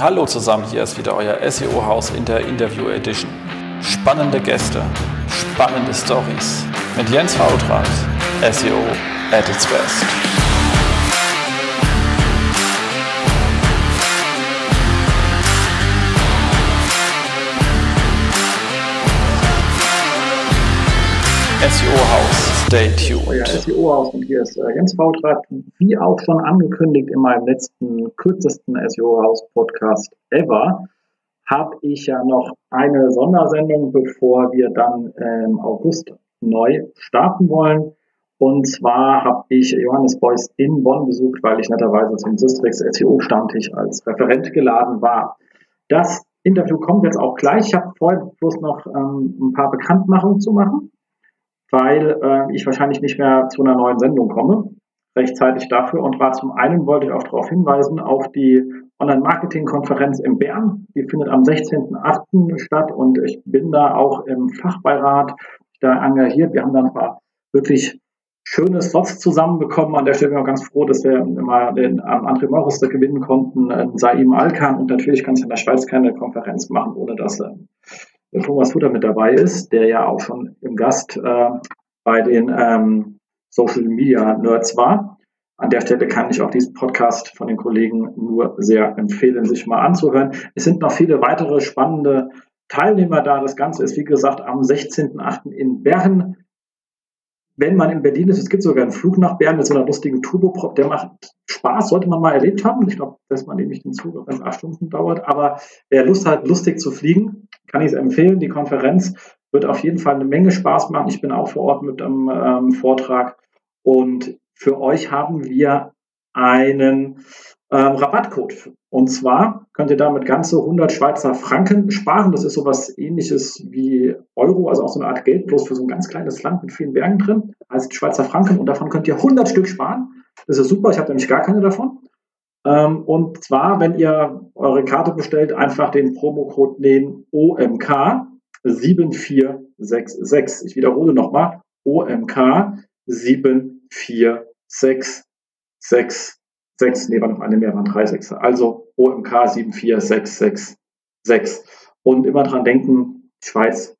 Hallo zusammen, hier ist wieder euer SEO-Haus in der Interview Edition. Spannende Gäste, spannende Stories mit Jens Fautrat, SEO at its best. SEO-Haus, stay tuned. Euer SEO-Haus und hier ist äh, Jens Fautrat, wie auch schon angekündigt in meinem letzten kürzesten SEO-Haus-Podcast ever, habe ich ja noch eine Sondersendung, bevor wir dann im August neu starten wollen. Und zwar habe ich Johannes Beuys in Bonn besucht, weil ich netterweise zum Systrix SEO-Stammtisch als Referent geladen war. Das Interview kommt jetzt auch gleich. Ich habe vorher bloß noch ähm, ein paar Bekanntmachungen zu machen weil äh, ich wahrscheinlich nicht mehr zu einer neuen Sendung komme, rechtzeitig dafür. Und war zum einen wollte ich auch darauf hinweisen, auf die Online-Marketing-Konferenz in Bern. Die findet am 16.08. statt und ich bin da auch im Fachbeirat da engagiert. Wir haben da ein paar wirklich schöne Slots zusammenbekommen. An der Stelle bin ich auch ganz froh, dass wir immer den ähm, André Morris gewinnen konnten, äh, Saim Alkan und natürlich kann es in der Schweiz keine Konferenz machen, ohne dass äh, Thomas Futter mit dabei ist, der ja auch schon im Gast äh, bei den ähm, Social Media Nerds war. An der Stelle kann ich auch diesen Podcast von den Kollegen nur sehr empfehlen, sich mal anzuhören. Es sind noch viele weitere spannende Teilnehmer da. Das Ganze ist, wie gesagt, am 16.8. in Bern. Wenn man in Berlin ist, es gibt sogar einen Flug nach Bern mit so einer lustigen Turboprop, der macht Spaß, sollte man mal erlebt haben. Ich glaube, dass man nämlich den Zug, es acht Stunden dauert. Aber wer Lust hat, lustig zu fliegen, kann ich es empfehlen. Die Konferenz wird auf jeden Fall eine Menge Spaß machen. Ich bin auch vor Ort mit einem ähm, Vortrag und für euch haben wir einen ähm, Rabattcode. Und zwar könnt ihr damit ganze 100 Schweizer Franken sparen. Das ist sowas ähnliches wie Euro, also auch so eine Art Geld, bloß für so ein ganz kleines Land mit vielen Bergen drin, heißt Schweizer Franken. Und davon könnt ihr 100 Stück sparen. Das ist super, ich habe nämlich gar keine davon. Ähm, und zwar, wenn ihr eure Karte bestellt, einfach den Promocode nehmen OMK 7466. Ich wiederhole nochmal OMK 7466. Nee, war noch eine mehr, waren drei Sechser. Also OMK 74666. Und immer dran denken, Schweiz,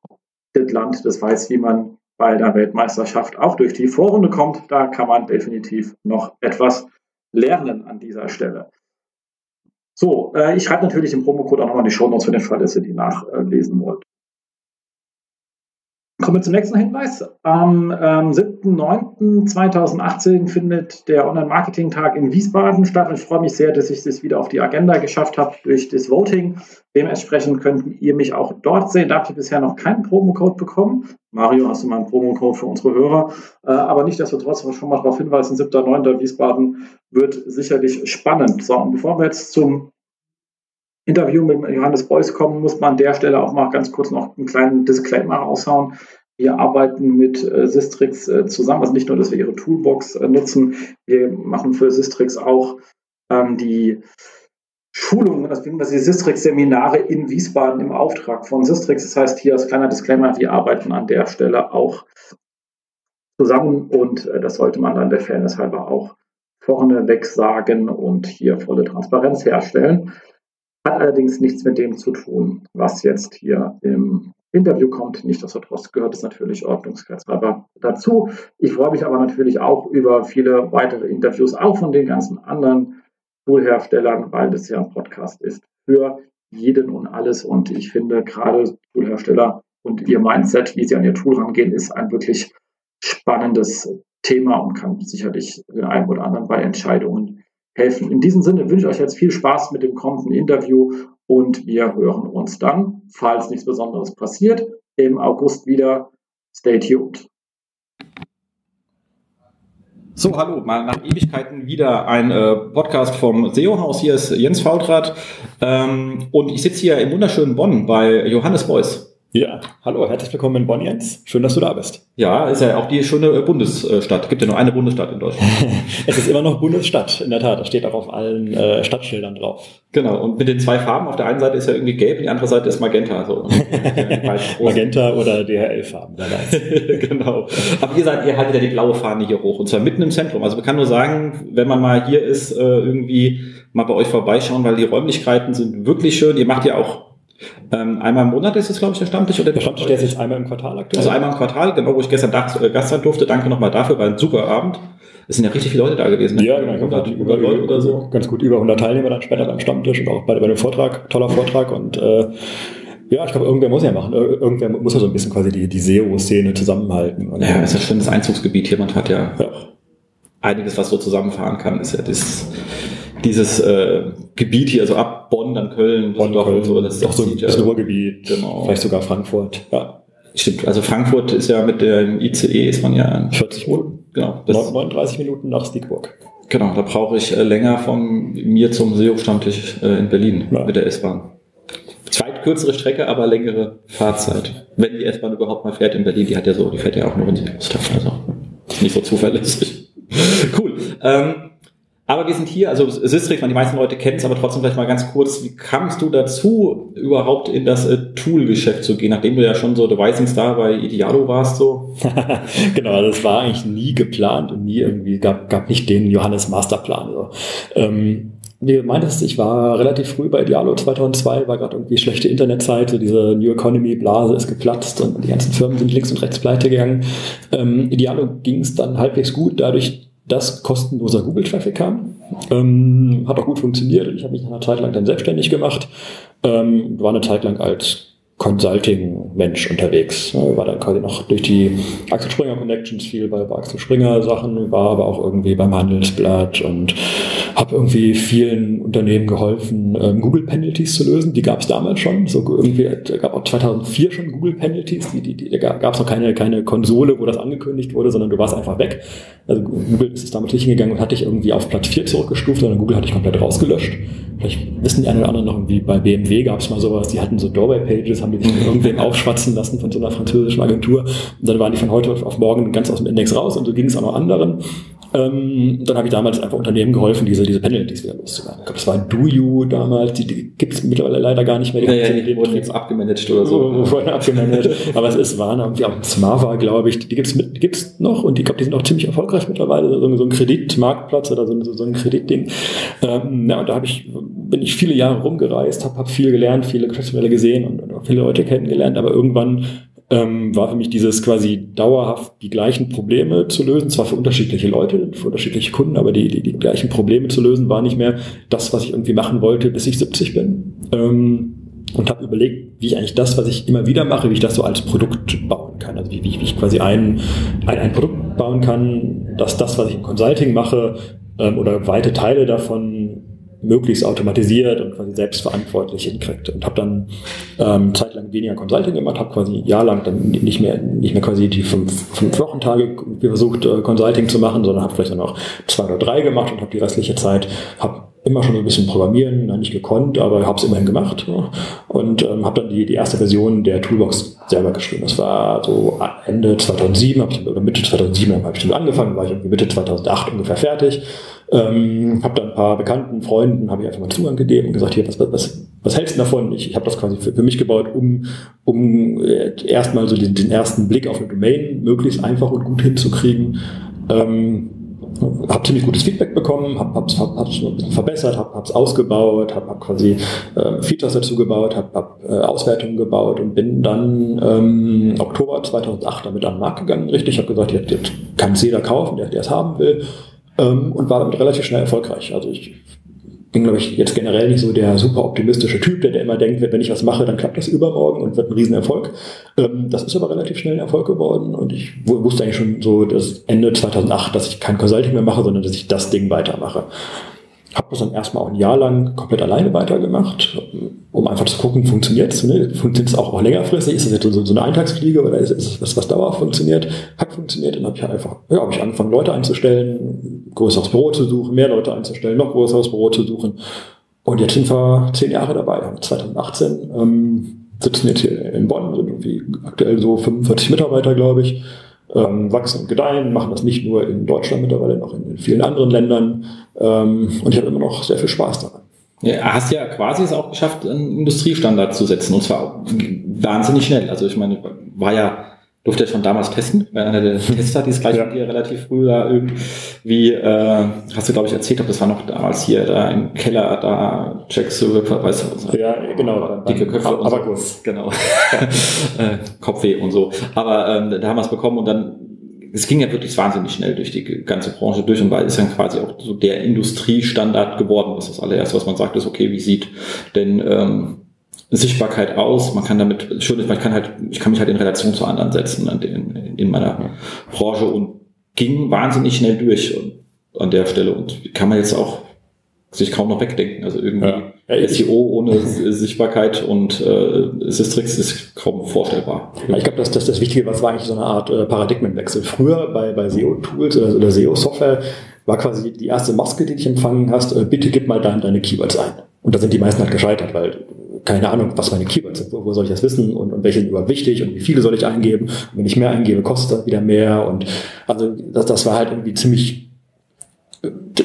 das Land, das weiß, wie man bei der Weltmeisterschaft auch durch die Vorrunde kommt. Da kann man definitiv noch etwas lernen an dieser Stelle. So, äh, ich schreibe natürlich den Promocode auch nochmal die Show Notes für den Fall, dass ihr die nachlesen wollt. Kommen wir zum nächsten Hinweis. Am ähm, 7.9.2018 findet der Online-Marketing-Tag in Wiesbaden statt. Und ich freue mich sehr, dass ich das wieder auf die Agenda geschafft habe durch das Voting. Dementsprechend könnt ihr mich auch dort sehen. Da habt ihr bisher noch keinen Promocode bekommen. Mario, hast du mal einen Promocode für unsere Hörer? Äh, aber nicht, dass wir trotzdem schon mal darauf hinweisen, 7.9. Wiesbaden wird sicherlich spannend. So, und bevor wir jetzt zum Interview mit Johannes Beuys kommen, muss man an der Stelle auch mal ganz kurz noch einen kleinen Disclaimer raushauen. Wir arbeiten mit äh, Sistrix äh, zusammen, also nicht nur, dass wir ihre Toolbox äh, nutzen, wir machen für Sistrix auch ähm, die Schulungen, das sind die Sistrix-Seminare in Wiesbaden im Auftrag von Sistrix. Das heißt, hier als kleiner Disclaimer, wir arbeiten an der Stelle auch zusammen und äh, das sollte man dann der Fairness halber auch vorneweg sagen und hier volle Transparenz herstellen. Hat allerdings nichts mit dem zu tun, was jetzt hier im Interview kommt. Nichtsdestotrotz gehört es natürlich ordnungsgehaltshalber dazu. Ich freue mich aber natürlich auch über viele weitere Interviews, auch von den ganzen anderen Toolherstellern, weil das ja ein Podcast ist für jeden und alles. Und ich finde gerade Toolhersteller und ihr Mindset, wie sie an ihr Tool rangehen, ist ein wirklich spannendes Thema und kann sicherlich den einen oder anderen bei Entscheidungen helfen. In diesem Sinne wünsche ich euch jetzt viel Spaß mit dem kommenden Interview und wir hören uns dann, falls nichts Besonderes passiert, im August wieder. Stay tuned. So, hallo, mal nach Ewigkeiten wieder ein äh, Podcast vom SEO-Haus. Hier ist Jens Fautrat ähm, und ich sitze hier im wunderschönen Bonn bei Johannes Beuys. Ja, hallo, herzlich willkommen in Bonn, Jens. Schön, dass du da bist. Ja, ist ja auch die schöne Bundesstadt. Gibt ja nur eine Bundesstadt in Deutschland. es ist immer noch Bundesstadt, in der Tat. Das steht auch auf allen äh, Stadtschildern drauf. Genau, und mit den zwei Farben, auf der einen Seite ist ja irgendwie gelb, die andere Seite ist Magenta. So. Magenta oder DHL-Farben, genau. Aber ihr seid, ihr haltet ja die blaue Fahne hier hoch, und zwar mitten im Zentrum. Also man kann nur sagen, wenn man mal hier ist, äh, irgendwie mal bei euch vorbeischauen, weil die Räumlichkeiten sind wirklich schön. Ihr macht ja auch ähm, einmal im Monat ist es, glaube ich, der Stammtisch. Oder der Stammtisch, der ist jetzt einmal im Quartal aktuell. Also einmal im Quartal, genau, wo ich gestern äh, Gast sein durfte. Danke nochmal dafür, war ein super Abend. Es sind ja richtig viele Leute da gewesen. Ne? Ja, genau. 100, über, über, Leute oder so. Ganz gut, über 100 Teilnehmer dann später beim Stammtisch und auch bei, bei dem Vortrag. Toller Vortrag und äh, ja, ich glaube, irgendwer muss ja machen. Irgendwer muss ja so ein bisschen quasi die, die SEO-Szene zusammenhalten. Und ja, ist ja schon das Einzugsgebiet hier. Man hat ja, ja einiges, was so zusammenfahren kann, ist ja das dieses äh, Gebiet hier, also ab Bonn, dann Köln, Bonn, Köln, und so, das ist auch so das Ruhrgebiet, genau. vielleicht sogar Frankfurt. Ja. Stimmt, also Frankfurt ist ja mit dem ICE ist man ja 40 Minuten, genau, 39 Minuten nach Stiegburg. Genau, da brauche ich äh, länger von mir zum SEO-Stammtisch äh, in Berlin ja. mit der S-Bahn. Zweitkürzere Strecke, aber längere Fahrzeit. Wenn die S-Bahn überhaupt mal fährt in Berlin, die hat ja so, die fährt ja auch nur in die Großstadt, also nicht so zuverlässig. cool. Ähm, aber wir sind hier, also Sistrix, die meisten Leute kennen es, aber trotzdem vielleicht mal ganz kurz, wie kamst du dazu, überhaupt in das äh, Tool-Geschäft zu gehen, nachdem du ja schon so der Rising Star bei Idealo warst? so? genau, das war eigentlich nie geplant und nie irgendwie, gab, gab nicht den Johannes Masterplan. Also. Ähm, wie du meintest, ich war relativ früh bei Idealo 2002, war gerade irgendwie schlechte Internetzeit, so diese New Economy Blase ist geplatzt und die ganzen Firmen sind links und rechts pleite gegangen. Ähm, Idealo ging es dann halbwegs gut, dadurch, dass kostenloser Google-Traffic kam. Ähm, hat auch gut funktioniert ich habe mich nach einer Zeit lang dann selbstständig gemacht. Ähm, war eine Zeit lang als Consulting-Mensch unterwegs. War dann quasi noch durch die Axel Springer Connections viel bei, bei Axel Springer Sachen, war aber auch irgendwie beim Handelsblatt und habe irgendwie vielen Unternehmen geholfen, ähm, Google Penalties zu lösen. Die gab es damals schon. So irgendwie gab auch 2004 schon Google Penalties. Die, die, die, da gab es noch keine, keine Konsole, wo das angekündigt wurde, sondern du warst einfach weg. Also Google ist es damals nicht hingegangen und hat dich irgendwie auf Platz 4 zurückgestuft, sondern Google hat dich komplett rausgelöscht. Vielleicht wissen die einen oder anderen noch, wie bei BMW gab es mal sowas, die hatten so Doorway-Pages, haben die sich irgendwen aufschwatzen lassen von so einer französischen Agentur. Und dann waren die von heute auf morgen ganz aus dem Index raus und so ging es auch noch anderen. Ähm, dann habe ich damals einfach Unternehmen geholfen, diese, diese Penalties wieder loszuwerden. Ich glaube, das war DoYou damals, die, die gibt es mittlerweile leider gar nicht mehr. Die ja, ja, die wurden jetzt abgemanagt oder so. Wurden abgemanagt. Aber es ist, waren irgendwie auch Smava, glaube ich, die mit, die gibt's noch und ich glaube, die sind auch ziemlich erfolgreich mittlerweile. So, so ein Kreditmarktplatz oder so, so, so ein Kreditding. Ähm, ja, und da habe ich, bin ich viele Jahre rumgereist, habe hab viel gelernt, viele Geschäftsmodelle gesehen und, und viele Leute kennengelernt, aber irgendwann ähm, war für mich dieses quasi dauerhaft die gleichen Probleme zu lösen, zwar für unterschiedliche Leute, für unterschiedliche Kunden, aber die, die, die gleichen Probleme zu lösen, war nicht mehr das, was ich irgendwie machen wollte, bis ich 70 bin. Ähm, und habe überlegt, wie ich eigentlich das, was ich immer wieder mache, wie ich das so als Produkt bauen kann. Also wie, wie, ich quasi ein, ein, ein Produkt bauen kann, dass das, was ich im Consulting mache, ähm, oder weite Teile davon möglichst automatisiert und quasi selbstverantwortlich hinkriegt. Und habe dann ähm, zeitlang weniger Consulting gemacht, habe quasi ein Jahr lang dann nicht mehr nicht mehr quasi die fünf, fünf Wochentage versucht, äh, Consulting zu machen, sondern habe vielleicht dann auch zwei oder drei gemacht und habe die restliche Zeit, habe immer schon so ein bisschen programmieren, nicht gekonnt, aber habe es immerhin gemacht ja. und ähm, habe dann die, die erste Version der Toolbox selber geschrieben. Das war so Ende 2007, hab ich, oder Mitte 2007 habe ich angefangen, war ich irgendwie Mitte 2008 ungefähr fertig ähm, habe dann ein paar bekannten Freunden, habe ich einfach mal Zugang gegeben und gesagt, hier, was, was, was hältst du davon? Ich, ich habe das quasi für, für, mich gebaut, um, um äh, erstmal so den, den ersten Blick auf eine Domain möglichst einfach und gut hinzukriegen. Ähm, habe ziemlich gutes Feedback bekommen, habe hab's, hab, hab's ein bisschen verbessert, habe es ausgebaut, habe hab quasi äh, Features dazu gebaut, habe hab, äh, Auswertungen gebaut und bin dann ähm, Oktober 2008 damit an den Markt gegangen. Richtig, ich habe gesagt, jetzt, jetzt kann es jeder kaufen, der es haben will ähm, und war damit relativ schnell erfolgreich. Also ich bin, glaube ich, jetzt generell nicht so der super optimistische Typ, der, der immer denkt, wenn ich was mache, dann klappt das übermorgen und wird ein Riesenerfolg. Ähm, das ist aber relativ schnell ein Erfolg geworden und ich wusste eigentlich schon so das Ende 2008, dass ich kein Consulting mehr mache, sondern dass ich das Ding weitermache. Habe das dann erstmal auch ein Jahr lang komplett alleine weitergemacht, um einfach zu gucken, funktioniert es? Ne? Funktioniert es auch, auch längerfristig? Ist das jetzt so, so eine Eintagsfliege oder ist es was, was dauerhaft funktioniert? Hat funktioniert, dann habe ich einfach, ja, habe ich angefangen, Leute einzustellen, größeres Büro zu suchen, mehr Leute einzustellen, noch größeres Büro zu suchen. Und jetzt sind wir zehn Jahre dabei, 2018. Ähm, sitzen jetzt hier in Bonn, sind irgendwie aktuell so 45 Mitarbeiter, glaube ich, ähm, wachsen und gedeihen, machen das nicht nur in Deutschland mittlerweile, in, in vielen anderen Ländern. Ähm, und ich habe immer noch sehr viel Spaß daran. Ja, hast ja quasi es auch geschafft, einen Industriestandard zu setzen und zwar wahnsinnig schnell. Also ich meine, war ja durfte ja schon damals testen, weil einer der Tester, die es gleich ja. mit dir relativ früh da irgendwie, äh, hast du glaube ich erzählt, ob das war noch damals hier da im Keller, da Jack Silver, weißt du, ja, genau, dicke Köpfe aber, und so. gut. genau, äh, Kopfweh und so. Aber ähm, da haben wir es bekommen und dann es ging ja wirklich wahnsinnig schnell durch die ganze Branche durch und war ist dann quasi auch so der Industriestandard geworden. Das ist das allererste, was man sagt, ist okay, wie sieht denn ähm, Sichtbarkeit aus. Man kann damit, schön ist, man kann halt, ich kann mich halt in Relation zu anderen setzen in, in meiner Branche und ging wahnsinnig schnell durch an der Stelle und kann man jetzt auch sich kaum noch wegdenken. Also irgendwie ja. SEO ohne Sichtbarkeit und äh, Systrix ist kaum vorstellbar. Ja, ich glaube, dass das, das Wichtige, was war eigentlich so eine Art äh, Paradigmenwechsel. Früher bei, bei SEO-Tools oder, oder SEO-Software war quasi die erste Maske, die dich empfangen hast, äh, bitte gib mal dein, deine Keywords ein. Und da sind die meisten halt gescheitert, weil keine Ahnung, was meine Keywords sind, wo, wo soll ich das wissen und, und welche sind überhaupt wichtig und wie viele soll ich eingeben. Und wenn ich mehr eingebe, kostet das wieder mehr. Und also das, das war halt irgendwie ziemlich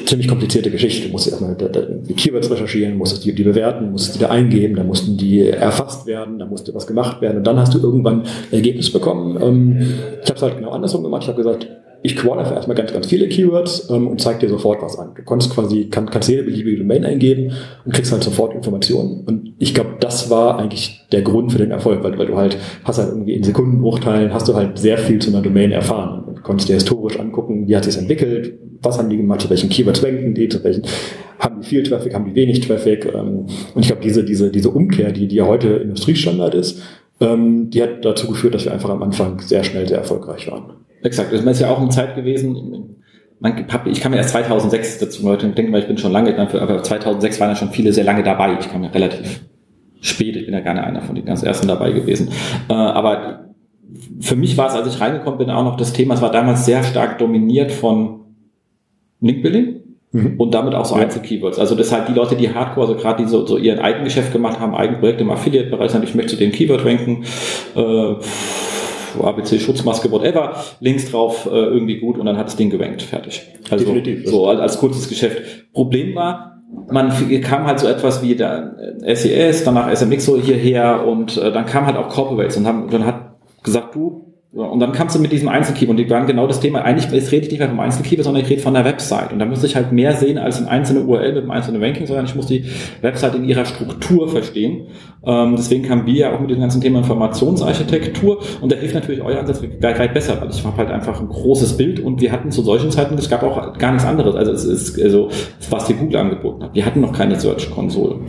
ziemlich komplizierte Geschichte. Du musst erstmal die Keywords recherchieren, musstest die, die bewerten, musstest die da eingeben, dann mussten die erfasst werden, dann musste was gemacht werden und dann hast du irgendwann ein Ergebnis bekommen. Ähm, ich habe es halt genau andersrum gemacht. Ich habe gesagt, ich einfach erstmal ganz, ganz viele Keywords ähm, und zeige dir sofort was an. Du kannst quasi, kann, kannst jede beliebige Domain eingeben und kriegst halt sofort Informationen. Und ich glaube, das war eigentlich der Grund für den Erfolg, weil, weil du halt hast halt irgendwie in Sekundenbruchteilen hast du halt sehr viel zu einer Domain erfahren konntest dir historisch angucken, wie hat sich entwickelt, was haben die gemacht, zu welchen Keywords ranken die, zu welchen haben die viel Traffic, haben die wenig Traffic. Ähm, und ich glaube, diese, diese, diese Umkehr, die, die ja heute Industriestandard ist, ähm, die hat dazu geführt, dass wir einfach am Anfang sehr schnell sehr erfolgreich waren. Exakt, das ist ja auch eine Zeit gewesen, man, ich kam ja erst 2006 dazu, Leute denken, weil ich bin schon lange, aber 2006 waren ja schon viele sehr lange dabei. Ich kam ja relativ spät, ich bin ja gerne einer von den ganz ersten dabei gewesen. Äh, aber für mich war es, als ich reingekommen bin, auch noch das Thema, es war damals sehr stark dominiert von Linkbuilding. Mhm. Und damit auch so ja. Einzelkeywords. Also das halt die Leute, die Hardcore, also gerade die so, so ihren Eigengeschäft gemacht haben, Eigenprojekte im Affiliate-Bereich, ich möchte zu dem Keyword ranken, äh, ABC Schutzmaske, whatever, links drauf äh, irgendwie gut und dann hat das Ding gewankt, fertig. Also Definitiv. so als, als kurzes Geschäft. Problem war, man kam halt so etwas wie der SES, danach SMX so hierher und äh, dann kam halt auch Corporates und haben, dann hat gesagt, du, und dann kamst du mit diesem Einzelkeyword und die waren genau das Thema. Eigentlich jetzt rede ich nicht mehr vom Einzelkeyword, sondern ich rede von der Website. Und da muss ich halt mehr sehen als ein einzelne URL mit einem einzelnen Ranking, sondern ich muss die Website in ihrer Struktur verstehen. Ähm, deswegen kamen wir ja auch mit dem ganzen Thema Informationsarchitektur und da hilft natürlich euer Ansatz weit besser, weil ich habe halt einfach ein großes Bild und wir hatten zu solchen Zeiten, es gab auch gar nichts anderes. Also es ist also was die Google angeboten hat. Wir hatten noch keine Search-Konsole.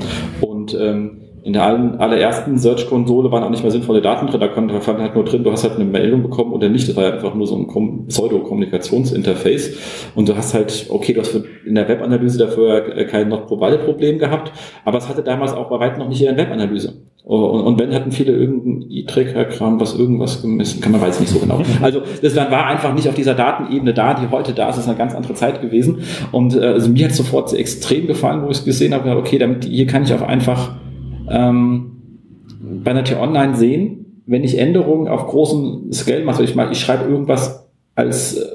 Und ähm, in der allerersten Search-Konsole waren auch nicht mehr sinnvolle Daten drin, da stand halt nur drin, du hast halt eine Meldung bekommen oder nicht, das war ja einfach nur so ein Pseudo-Kommunikationsinterface und du hast halt, okay, du hast in der Webanalyse dafür kein Not-Provided-Problem gehabt, aber es hatte damals auch bei weitem noch nicht jeder Webanalyse. Und, und wenn hatten viele irgendein E-Tracker-Kram, was irgendwas gemessen, kann man weiß nicht so genau. Also das war einfach nicht auf dieser Datenebene da, die heute da ist, das ist eine ganz andere Zeit gewesen. Und äh, also mir hat sofort extrem gefallen, wo ich es gesehen habe, okay, damit hier kann ich auch einfach ähm, bei einer T-Online sehen, wenn ich Änderungen auf großem Scale mache, ich, ich schreibe irgendwas als äh,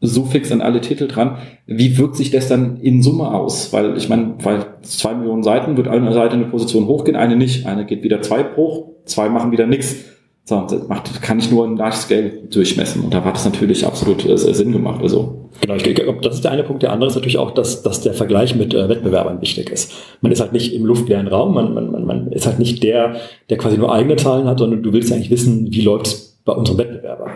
Suffix an alle Titel dran, wie wirkt sich das dann in Summe aus? Weil ich meine, bei zwei Millionen Seiten wird eine Seite eine Position hochgehen, eine nicht. Eine geht wieder zwei hoch, zwei machen wieder nichts. So, das macht, kann ich nur im Large Scale durchmessen. Und da hat es natürlich absolut äh, Sinn gemacht. Also. Genau, ich glaube, das ist der eine Punkt. Der andere ist natürlich auch, dass, dass der Vergleich mit äh, Wettbewerbern wichtig ist. Man ist halt nicht im luftleeren Raum, man, man, man, man ist halt nicht der, der quasi nur eigene Zahlen hat, sondern du willst eigentlich wissen, wie läuft es bei unserem Wettbewerber.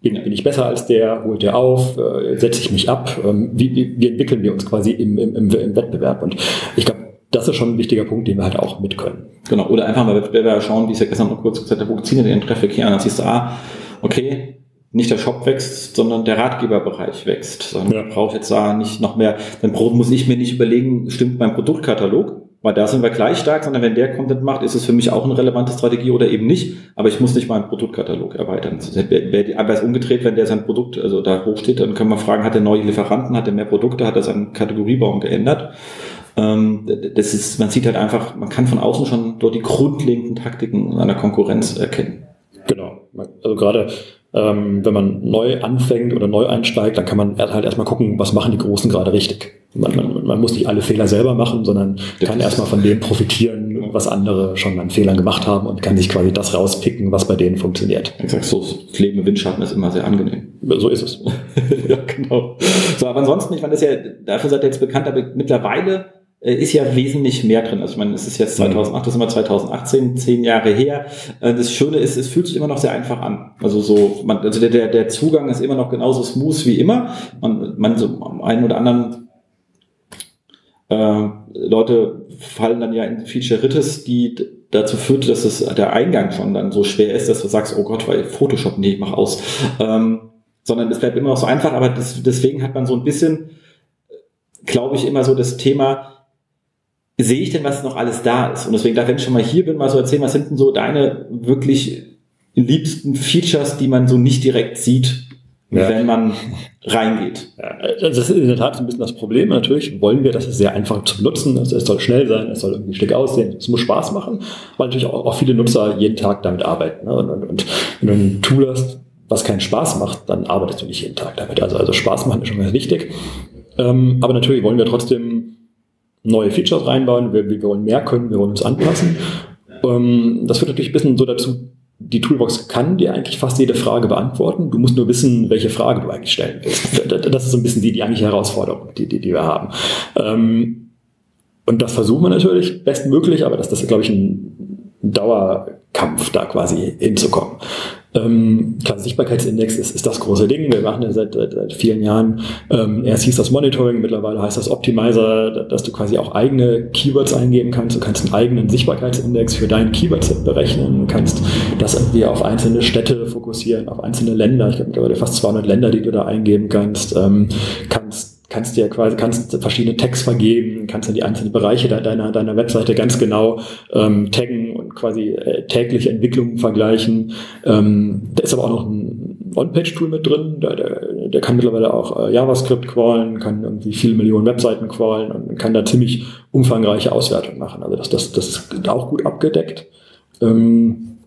Bin, bin ich besser als der? Holt der auf? Äh, setze ich mich ab? Ähm, wie, wie, wie entwickeln wir uns quasi im, im, im Wettbewerb? Und ich glaube, das ist schon ein wichtiger Punkt, den wir halt auch mit können. Genau, oder einfach mal Wettbewerber schauen, wie ich ja gestern noch kurz gesagt habe, wo ziehen wir den Traffic her? Und dann siehst du, ah, okay, nicht der Shop wächst, sondern der Ratgeberbereich wächst. Dann ja. brauche ich jetzt da nicht noch mehr, dann muss ich mir nicht überlegen, stimmt mein Produktkatalog? Weil da sind wir gleich stark, sondern wenn der Content macht, ist es für mich auch eine relevante Strategie oder eben nicht. Aber ich muss nicht meinen Produktkatalog erweitern. Aber es umgedreht, wenn der sein Produkt also da hochsteht, dann kann man fragen, hat er neue Lieferanten, hat er mehr Produkte, hat er seinen Kategoriebaum geändert? Ähm, das ist, man sieht halt einfach, man kann von außen schon dort die grundlegenden Taktiken einer Konkurrenz erkennen. Genau. Also gerade ähm, wenn man neu anfängt oder neu einsteigt, dann kann man halt erstmal gucken, was machen die Großen gerade richtig. Man, man, man muss nicht alle Fehler selber machen, sondern kann erstmal von dem profitieren, was andere schon an Fehlern gemacht haben und kann sich quasi das rauspicken, was bei denen funktioniert. Exakt, so das Leben im Windschatten ist immer sehr angenehm. So ist es. ja, genau. So, aber ansonsten, ich meine, das ist ja, dafür seid ihr jetzt bekannt, aber mittlerweile ist ja wesentlich mehr drin. Also ich meine, es ist jetzt 2008, das ist immer 2018, zehn Jahre her. Äh, das Schöne ist, es fühlt sich immer noch sehr einfach an. Also so, man, also der, der Zugang ist immer noch genauso smooth wie immer. Man, man so einen oder anderen äh, Leute fallen dann ja in Feature-Rittes, die dazu führt, dass es der Eingang schon dann so schwer ist, dass du sagst, oh Gott, weil Photoshop, nee, mach aus. Ähm, sondern es bleibt immer noch so einfach, aber das, deswegen hat man so ein bisschen, glaube ich, immer so das Thema, sehe ich denn, was noch alles da ist? Und deswegen, wenn ich schon mal hier bin, mal so erzählen, was sind denn so deine wirklich liebsten Features, die man so nicht direkt sieht, ja. wenn man reingeht? Ja, das ist in der Tat ein bisschen das Problem. Natürlich wollen wir, dass es sehr einfach zu benutzen ist. Es soll schnell sein, es soll irgendwie schick aussehen, es muss Spaß machen, weil natürlich auch, auch viele Nutzer jeden Tag damit arbeiten. Ne? Und, und, und wenn du ein Tool hast, was keinen Spaß macht, dann arbeitest du nicht jeden Tag damit. Also, also Spaß machen ist schon ganz wichtig. Ähm, aber natürlich wollen wir trotzdem neue Features reinbauen, wir, wir wollen mehr können, wir wollen uns anpassen. Ähm, das führt natürlich ein bisschen so dazu, die Toolbox kann dir eigentlich fast jede Frage beantworten. Du musst nur wissen, welche Frage du eigentlich stellen willst. Das ist so ein bisschen die, die eigentliche Herausforderung, die, die, die wir haben. Ähm, und das versuchen wir natürlich bestmöglich, aber das, das ist, glaube ich, ein Dauerkampf, da quasi hinzukommen. Ähm, klar, Sichtbarkeitsindex ist, ist das große Ding. Wir machen ja seit, seit, seit vielen Jahren, ähm, erst hieß das Monitoring, mittlerweile heißt das Optimizer, dass du quasi auch eigene Keywords eingeben kannst. Du kannst einen eigenen Sichtbarkeitsindex für dein Keyword-Set berechnen. Du kannst das irgendwie auf einzelne Städte fokussieren, auf einzelne Länder. Ich glaube mittlerweile fast 200 Länder, die du da eingeben kannst. Ähm, kannst kannst dir quasi kannst verschiedene Tags vergeben, kannst dann die einzelnen Bereiche deiner deiner Webseite ganz genau ähm, taggen und quasi äh, tägliche Entwicklungen vergleichen. Ähm, da ist aber auch noch ein On-Page-Tool mit drin, der, der, der kann mittlerweile auch äh, JavaScript crawlen, kann irgendwie viele Millionen Webseiten crawlen und kann da ziemlich umfangreiche Auswertungen machen. Also das, das, das ist auch gut abgedeckt. Ähm,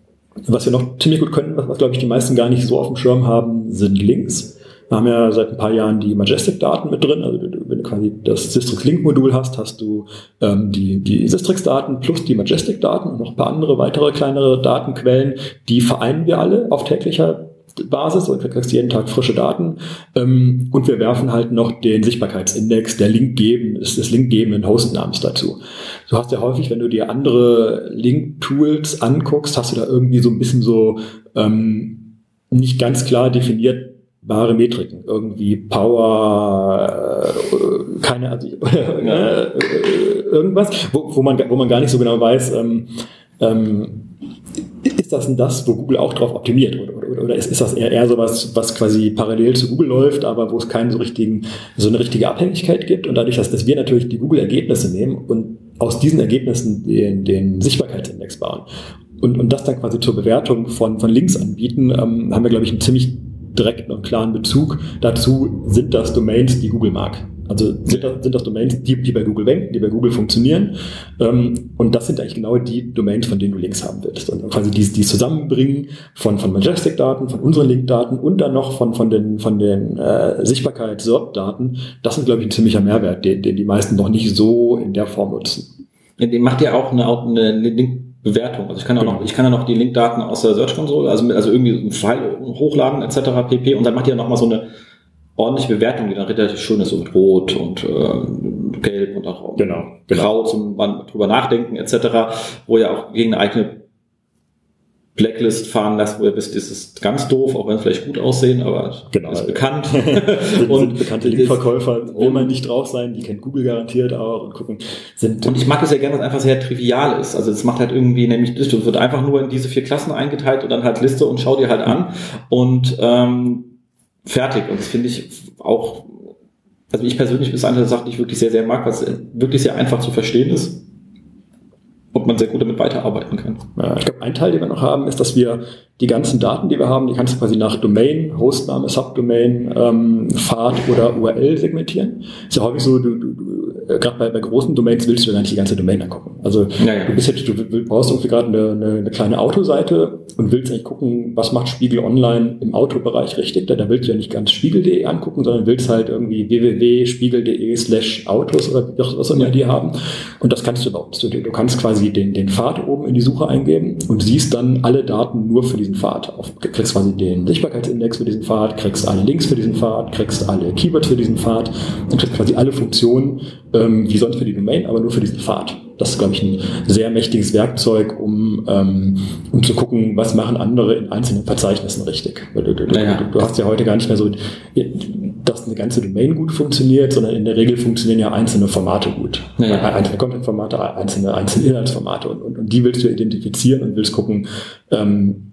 was wir noch ziemlich gut können, was, was glaube ich die meisten gar nicht so auf dem Schirm haben, sind Links. Wir haben ja seit ein paar Jahren die Majestic-Daten mit drin. Also wenn du quasi das Sistrix-Link-Modul hast, hast du ähm, die, die Sistrix-Daten plus die Majestic-Daten und noch ein paar andere weitere kleinere Datenquellen. Die vereinen wir alle auf täglicher Basis und du kriegst jeden Tag frische Daten. Ähm, und wir werfen halt noch den Sichtbarkeitsindex der Linkgeben, des linkgebenden Hostnamens dazu. Du hast ja häufig, wenn du dir andere Link-Tools anguckst, hast du da irgendwie so ein bisschen so ähm, nicht ganz klar definiert, bare Metriken, irgendwie Power, äh, keine Ahnung, ne, irgendwas, wo, wo, man, wo man gar nicht so genau weiß, ähm, ähm, ist das denn das, wo Google auch drauf optimiert? Oder, oder, oder ist, ist das eher, eher sowas, was quasi parallel zu Google läuft, aber wo es keinen so richtigen, so eine richtige Abhängigkeit gibt? Und dadurch, dass, dass wir natürlich die Google-Ergebnisse nehmen und aus diesen Ergebnissen den, den Sichtbarkeitsindex bauen und, und das dann quasi zur Bewertung von, von Links anbieten, ähm, haben wir, glaube ich, einen ziemlich direkten und klaren Bezug dazu, sind das Domains, die Google mag. Also sind das, sind das Domains, die, die bei Google wenken, die bei Google funktionieren. Ähm, und das sind eigentlich genau die Domains, von denen du Links haben willst. Und quasi die, die Zusammenbringen von, von Majestic-Daten, von unseren Link-Daten und dann noch von, von den, von den äh, Sichtbarkeits-SERP-Daten, das ist, glaube ich, ein ziemlicher Mehrwert, den, den die meisten noch nicht so in der Form nutzen. Den macht ja auch eine, eine Link Bewertung. Also ich kann ja noch, genau. ich kann ja noch die Linkdaten aus der Search Console, also, also irgendwie ein File hochladen etc. pp. Und dann macht ihr noch mal so eine ordentliche Bewertung, die dann relativ schön ist, mit Rot und äh, Gelb und auch genau, genau. Grau zum drüber nachdenken etc. Wo ihr auch gegen eine eigene Blacklist fahren lässt, wo ihr wisst, das ist ganz doof, auch wenn vielleicht gut aussehen, aber genau. ist bekannt. und bekannte Linkverkäufer will man nicht drauf sein, die kennt Google garantiert auch und gucken. Sind und ich mag es ja gerne, dass es einfach sehr trivial ist. Also es macht halt irgendwie nämlich. Es wird einfach nur in diese vier Klassen eingeteilt und dann halt Liste und schau dir halt an und ähm, fertig. Und das finde ich auch, also ich persönlich ist eine Sache, die ich wirklich sehr, sehr mag, was wirklich sehr einfach zu verstehen ist ob man sehr gut damit weiterarbeiten kann. Ich glaube, ein Teil, den wir noch haben, ist, dass wir die ganzen Daten, die wir haben, die kannst du quasi nach Domain, Hostname, Subdomain, ähm, Pfad oder URL segmentieren. Ist ja häufig so, du, du, du äh, gerade bei, bei großen Domains willst du gar nicht die ganze Domain angucken. Also ja, ja. du bist jetzt, du brauchst irgendwie gerade eine, eine, eine kleine Autoseite und willst eigentlich gucken, was macht Spiegel Online im Autobereich richtig. Da, da willst du ja nicht ganz spiegel.de angucken, sondern willst halt irgendwie www.spiegel.de slash Autos oder was auch immer die haben. Und das kannst du bei uns. Du, du kannst quasi den, den Pfad oben in die Suche eingeben und siehst dann alle Daten nur für die diesen Pfad. Auf, kriegst quasi den Sichtbarkeitsindex für diesen Pfad, kriegst alle Links für diesen Pfad, kriegst alle Keywords für diesen Pfad und kriegst quasi alle Funktionen, ähm, wie sonst für die Domain, aber nur für diesen Pfad. Das ist, glaube ich, ein sehr mächtiges Werkzeug, um, ähm, um zu gucken, was machen andere in einzelnen Verzeichnissen richtig. Weil du, du, naja. du, du hast ja heute gar nicht mehr so, dass eine ganze Domain gut funktioniert, sondern in der Regel funktionieren ja einzelne Formate gut. Naja. Einzelne Content-Formate, einzelne, einzelne Inhaltsformate und, und, und die willst du identifizieren und willst gucken, ähm,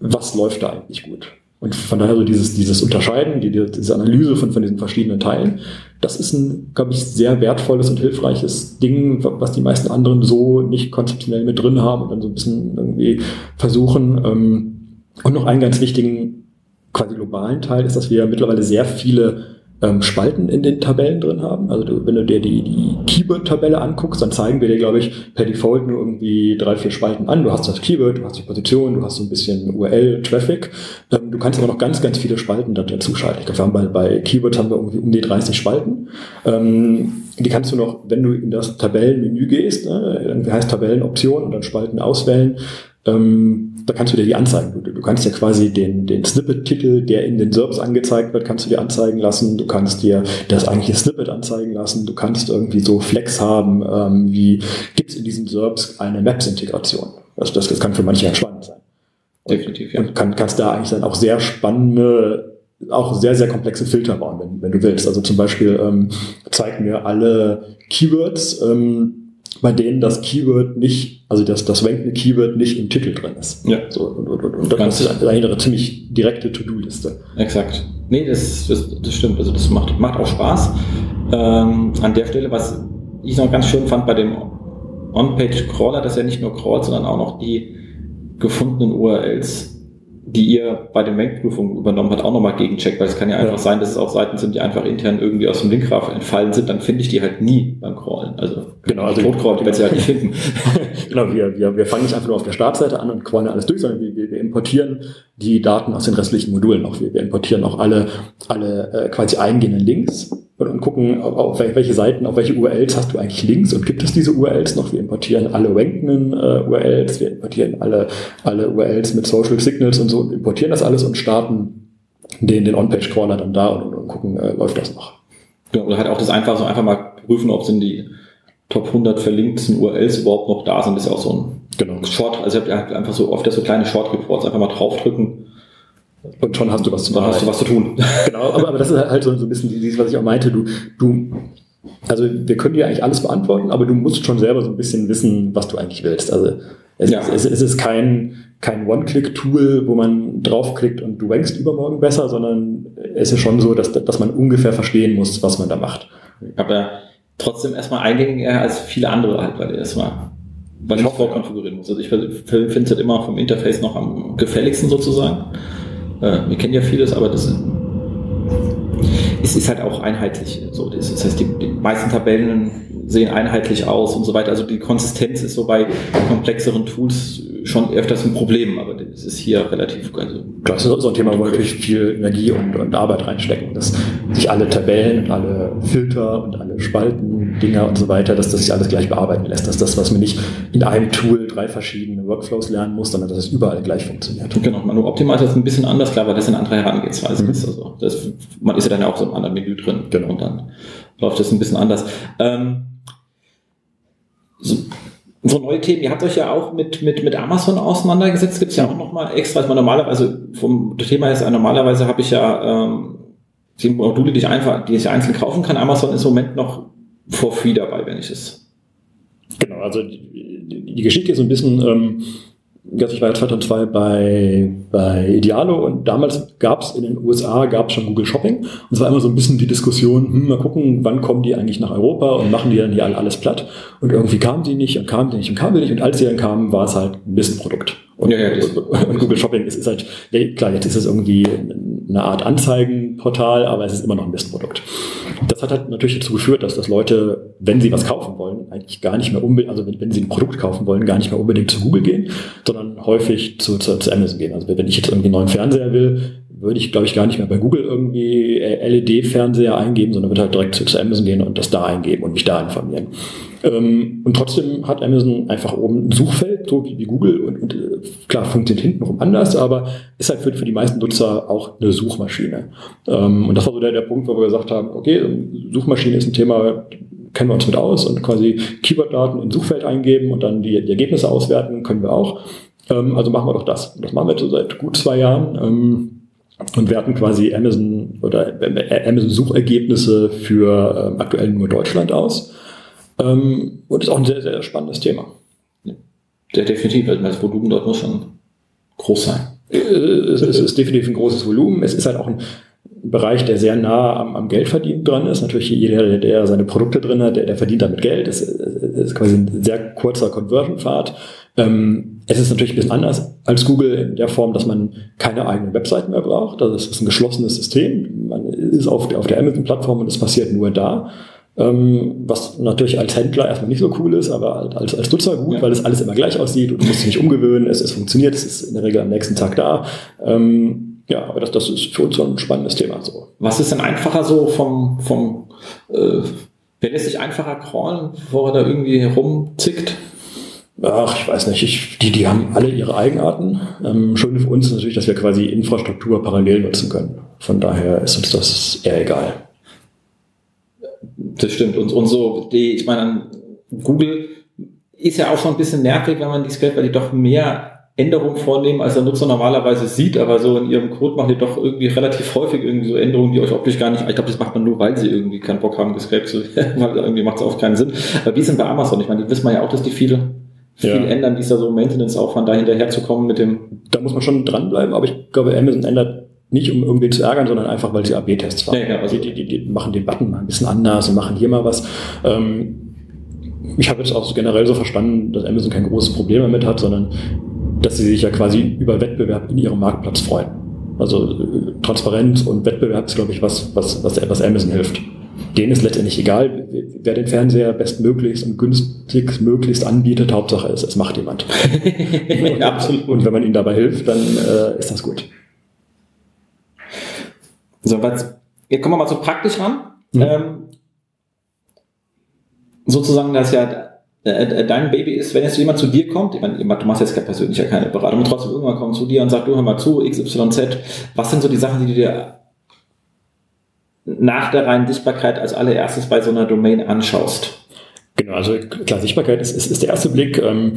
was läuft da eigentlich gut. Und von daher so dieses, dieses Unterscheiden, die, diese Analyse von, von diesen verschiedenen Teilen, das ist ein, glaube ich, sehr wertvolles und hilfreiches Ding, was die meisten anderen so nicht konzeptionell mit drin haben und dann so ein bisschen irgendwie versuchen. Ähm, und noch einen ganz wichtigen, quasi globalen Teil ist, dass wir mittlerweile sehr viele ähm, Spalten in den Tabellen drin haben. Also wenn du dir die, die Keyword-Tabelle anguckst, dann zeigen wir dir, glaube ich, per Default nur irgendwie drei, vier Spalten an. Du hast das Keyword, du hast die Position, du hast so ein bisschen URL, Traffic. Du kannst aber noch ganz, ganz viele Spalten dazu schalten. Ich glaube, wir haben bei, bei Keyword haben wir irgendwie um die 30 Spalten. Ähm, die kannst du noch, wenn du in das Tabellenmenü gehst, ne, irgendwie heißt Tabellenoption und dann Spalten auswählen, ähm, da kannst du dir die anzeigen. Du, du kannst ja quasi den, den Snippet-Titel, der in den SERPs angezeigt wird, kannst du dir anzeigen lassen. Du kannst dir das eigentliche Snippet anzeigen lassen. Du kannst irgendwie so Flex haben, ähm, wie gibt es in diesen SERPs eine Maps-Integration. Also das, das kann für manche spannend sein. Definitiv, ja. Und kann, kannst da eigentlich dann auch sehr spannende, auch sehr, sehr komplexe Filter bauen, wenn, wenn du willst. Also zum Beispiel ähm, zeig mir alle Keywords, ähm, bei denen das Keyword nicht, also das, das rankende Keyword nicht im Titel drin ist. Ja. So, und, und, und, und das ist eigentlich eine ziemlich direkte To-Do-Liste. Exakt. Nee, das, das, das stimmt. Also das macht, macht auch Spaß. Ähm, an der Stelle, was ich noch ganz schön fand bei dem On-Page-Crawler, dass er nicht nur crawlt, sondern auch noch die gefundenen URLs die ihr bei den Mac-Prüfungen übernommen habt, auch nochmal gegencheckt, weil es kann ja einfach ja. sein, dass es auch Seiten sind, die einfach intern irgendwie aus dem Linkgraph entfallen sind, dann finde ich die halt nie beim Crawlen. Also genau, also Code die werde ich halt nicht finden. genau, wir, wir, wir fangen nicht einfach nur auf der Startseite an und crawlen alles durch, sondern wir, wir importieren die Daten aus den restlichen Modulen noch. Wir, wir importieren auch alle, alle äh, quasi eingehenden Links und gucken, auf welche Seiten, auf welche URLs hast du eigentlich Links und gibt es diese URLs noch? Wir importieren alle rankenden äh, URLs, wir importieren alle, alle URLs mit Social Signals und so und importieren das alles und starten den, den On-Page-Crawler dann da und, und gucken, äh, läuft das noch. Genau, oder halt auch das einfach so einfach mal prüfen, ob es in die Top 100 verlinkten URLs überhaupt noch da sind, das ist ja auch so ein genau. Short, also ich habe einfach so oft so kleine Short Reports, einfach mal draufdrücken und schon hast du was zu tun. hast du was zu tun. genau, aber, aber das ist halt so, so ein bisschen dieses, was ich auch meinte. Du, du, also wir können dir eigentlich alles beantworten, aber du musst schon selber so ein bisschen wissen, was du eigentlich willst. Also es, ja. es, es ist kein, kein One-Click-Tool, wo man draufklickt und du rankst übermorgen besser, sondern es ist schon so, dass, dass man ungefähr verstehen muss, was man da macht. Aber trotzdem erstmal eingängiger als viele andere halt, weil erstmal weil ich vorkonfigurieren muss. Also ich finde es halt immer vom Interface noch am gefälligsten sozusagen. Wir kennen ja vieles, aber das es ist halt auch einheitlich. So, das heißt, die, die meisten Tabellen sehen einheitlich aus und so weiter. Also die Konsistenz ist so bei komplexeren Tools schon öfters ein Problem, aber das ist hier relativ. Also das ist so ein Thema, wo wir natürlich viel Energie und, und Arbeit reinstecken, dass sich alle Tabellen und alle Filter und alle Spalten, Dinger und so weiter, dass das sich alles gleich bearbeiten lässt. Dass das, was man nicht in einem Tool drei verschiedene Workflows lernen muss, sondern dass es überall gleich funktioniert. Genau, Manu Optimizer ist ein bisschen anders, klar, weil das eine andere Herangehensweise mhm. ist. Also das, man ist ja dann auch so im anderen Menü drin. Genau. Und dann läuft das ein bisschen anders. Ähm, so, so neue Themen. Ihr habt euch ja auch mit, mit, mit Amazon auseinandergesetzt. Gibt es ja auch nochmal extra. Also normalerweise, vom Thema ist, normalerweise habe ich ja ähm, die Module, die ich einfach, die ich einzeln kaufen kann. Amazon ist im Moment noch for free dabei, wenn ich es. Genau, also die, die Geschichte ist ein bisschen, ähm, also ich war ja 2002 bei, bei Idealo und damals gab es in den USA gab schon Google Shopping und es war immer so ein bisschen die Diskussion, hm, mal gucken, wann kommen die eigentlich nach Europa und machen die dann hier alles platt und irgendwie kamen die nicht und kamen die nicht und kamen die nicht und als sie dann kamen, war es halt ein Mistprodukt. Und, ja, ja, und Google Shopping ist, ist halt, ja, klar, jetzt ist es irgendwie eine Art Anzeigenportal, aber es ist immer noch ein Mistprodukt. Das hat halt natürlich dazu geführt, dass, dass Leute, wenn sie was kaufen wollen, eigentlich gar nicht mehr unbedingt, also wenn, wenn sie ein Produkt kaufen wollen, gar nicht mehr unbedingt zu Google gehen, sondern häufig zu, zu, zu Amazon gehen. Also wenn ich jetzt irgendwie einen neuen Fernseher will, würde ich, glaube ich, gar nicht mehr bei Google irgendwie LED-Fernseher eingeben, sondern würde halt direkt zu, zu Amazon gehen und das da eingeben und mich da informieren. Ähm, und trotzdem hat Amazon einfach oben ein Suchfeld, so wie, wie Google und, und äh, klar funktioniert hintenrum anders, aber ist halt für, für die meisten Nutzer auch eine Suchmaschine. Ähm, und das war so der, der Punkt, wo wir gesagt haben, okay, Suchmaschine ist ein Thema, kennen wir uns mit aus und quasi Keyword-Daten in Suchfeld eingeben und dann die, die Ergebnisse auswerten, können wir auch. Ähm, also machen wir doch das. Und das machen wir jetzt seit gut zwei Jahren. Ähm, und werten quasi Amazon oder äh, Amazon Suchergebnisse für äh, aktuell nur Deutschland aus. Ähm, und ist auch ein sehr, sehr spannendes Thema. Ja, definitiv, weil das Volumen dort muss schon groß sein. Äh, es, es ist definitiv ein großes Volumen. Es ist halt auch ein Bereich, der sehr nah am, am Geldverdienen dran ist. Natürlich jeder, der, seine Produkte drin hat, der, der verdient damit Geld. Es ist quasi ein sehr kurzer Conversion-Pfad. Ähm, es ist natürlich ein bisschen anders als Google in der Form, dass man keine eigene Website mehr braucht. Also es ist ein geschlossenes System. Man ist auf auf der Amazon-Plattform und es passiert nur da. Ähm, was natürlich als Händler erstmal nicht so cool ist, aber als, als Nutzer gut, ja. weil es alles immer gleich aussieht und du musst dich nicht umgewöhnen, es, es funktioniert, es ist in der Regel am nächsten Tag da. Ähm, ja, aber das, das ist für uns so ein spannendes Thema. So. Was ist denn einfacher so vom, vom äh, wer lässt sich einfacher crawlen, bevor er da irgendwie rumzickt? Ach, ich weiß nicht. Ich, die, die haben alle ihre Eigenarten. Ähm, schön für uns ist natürlich, dass wir quasi Infrastruktur parallel nutzen können. Von daher ist uns das eher egal. Das stimmt. Und, und so, die, ich meine, Google ist ja auch schon ein bisschen nervig, wenn man die Script, weil die doch mehr Änderungen vornehmen, als der Nutzer normalerweise sieht, aber so in ihrem Code machen die doch irgendwie relativ häufig irgendwie so Änderungen, die euch optisch gar nicht, ich glaube, das macht man nur, weil sie irgendwie keinen Bock haben, gescrapt zu werden, weil irgendwie macht es auch keinen Sinn. Aber wie ist denn bei Amazon? Ich meine, die wissen man ja auch, dass die viele viel ja. ändern, dieser so Maintenance-Aufwand da hinterherzukommen mit dem. Da muss man schon dranbleiben, aber ich glaube, Amazon ändert nicht, um irgendwie zu ärgern, sondern einfach, weil sie AB-Tests fahren. Ja, ja, also die, die, die machen den Button mal ein bisschen anders und machen hier mal was. Ähm, ich habe jetzt auch generell so verstanden, dass Amazon kein großes Problem damit hat, sondern dass sie sich ja quasi über Wettbewerb in ihrem Marktplatz freuen. Also äh, Transparenz und Wettbewerb ist, glaube ich, was, was, was, was Amazon hilft. Denen ist letztendlich egal, wer den Fernseher bestmöglichst und günstigst möglichst anbietet. Hauptsache es, es macht jemand. Absolut. Und wenn man ihnen dabei hilft, dann äh, ist das gut. So, was, jetzt kommen wir mal so praktisch ran. Mhm. Ähm, sozusagen, dass ja äh, äh, dein Baby ist, wenn jetzt jemand zu dir kommt, ich meine, du machst jetzt persönlich ja keine Beratung, und trotzdem irgendwann kommt zu dir und sagt, du hör mal zu, XYZ, was sind so die Sachen, die du dir nach der reinen Sichtbarkeit als allererstes bei so einer Domain anschaust? Genau, also klar, Sichtbarkeit ist, ist, ist der erste Blick. Ähm,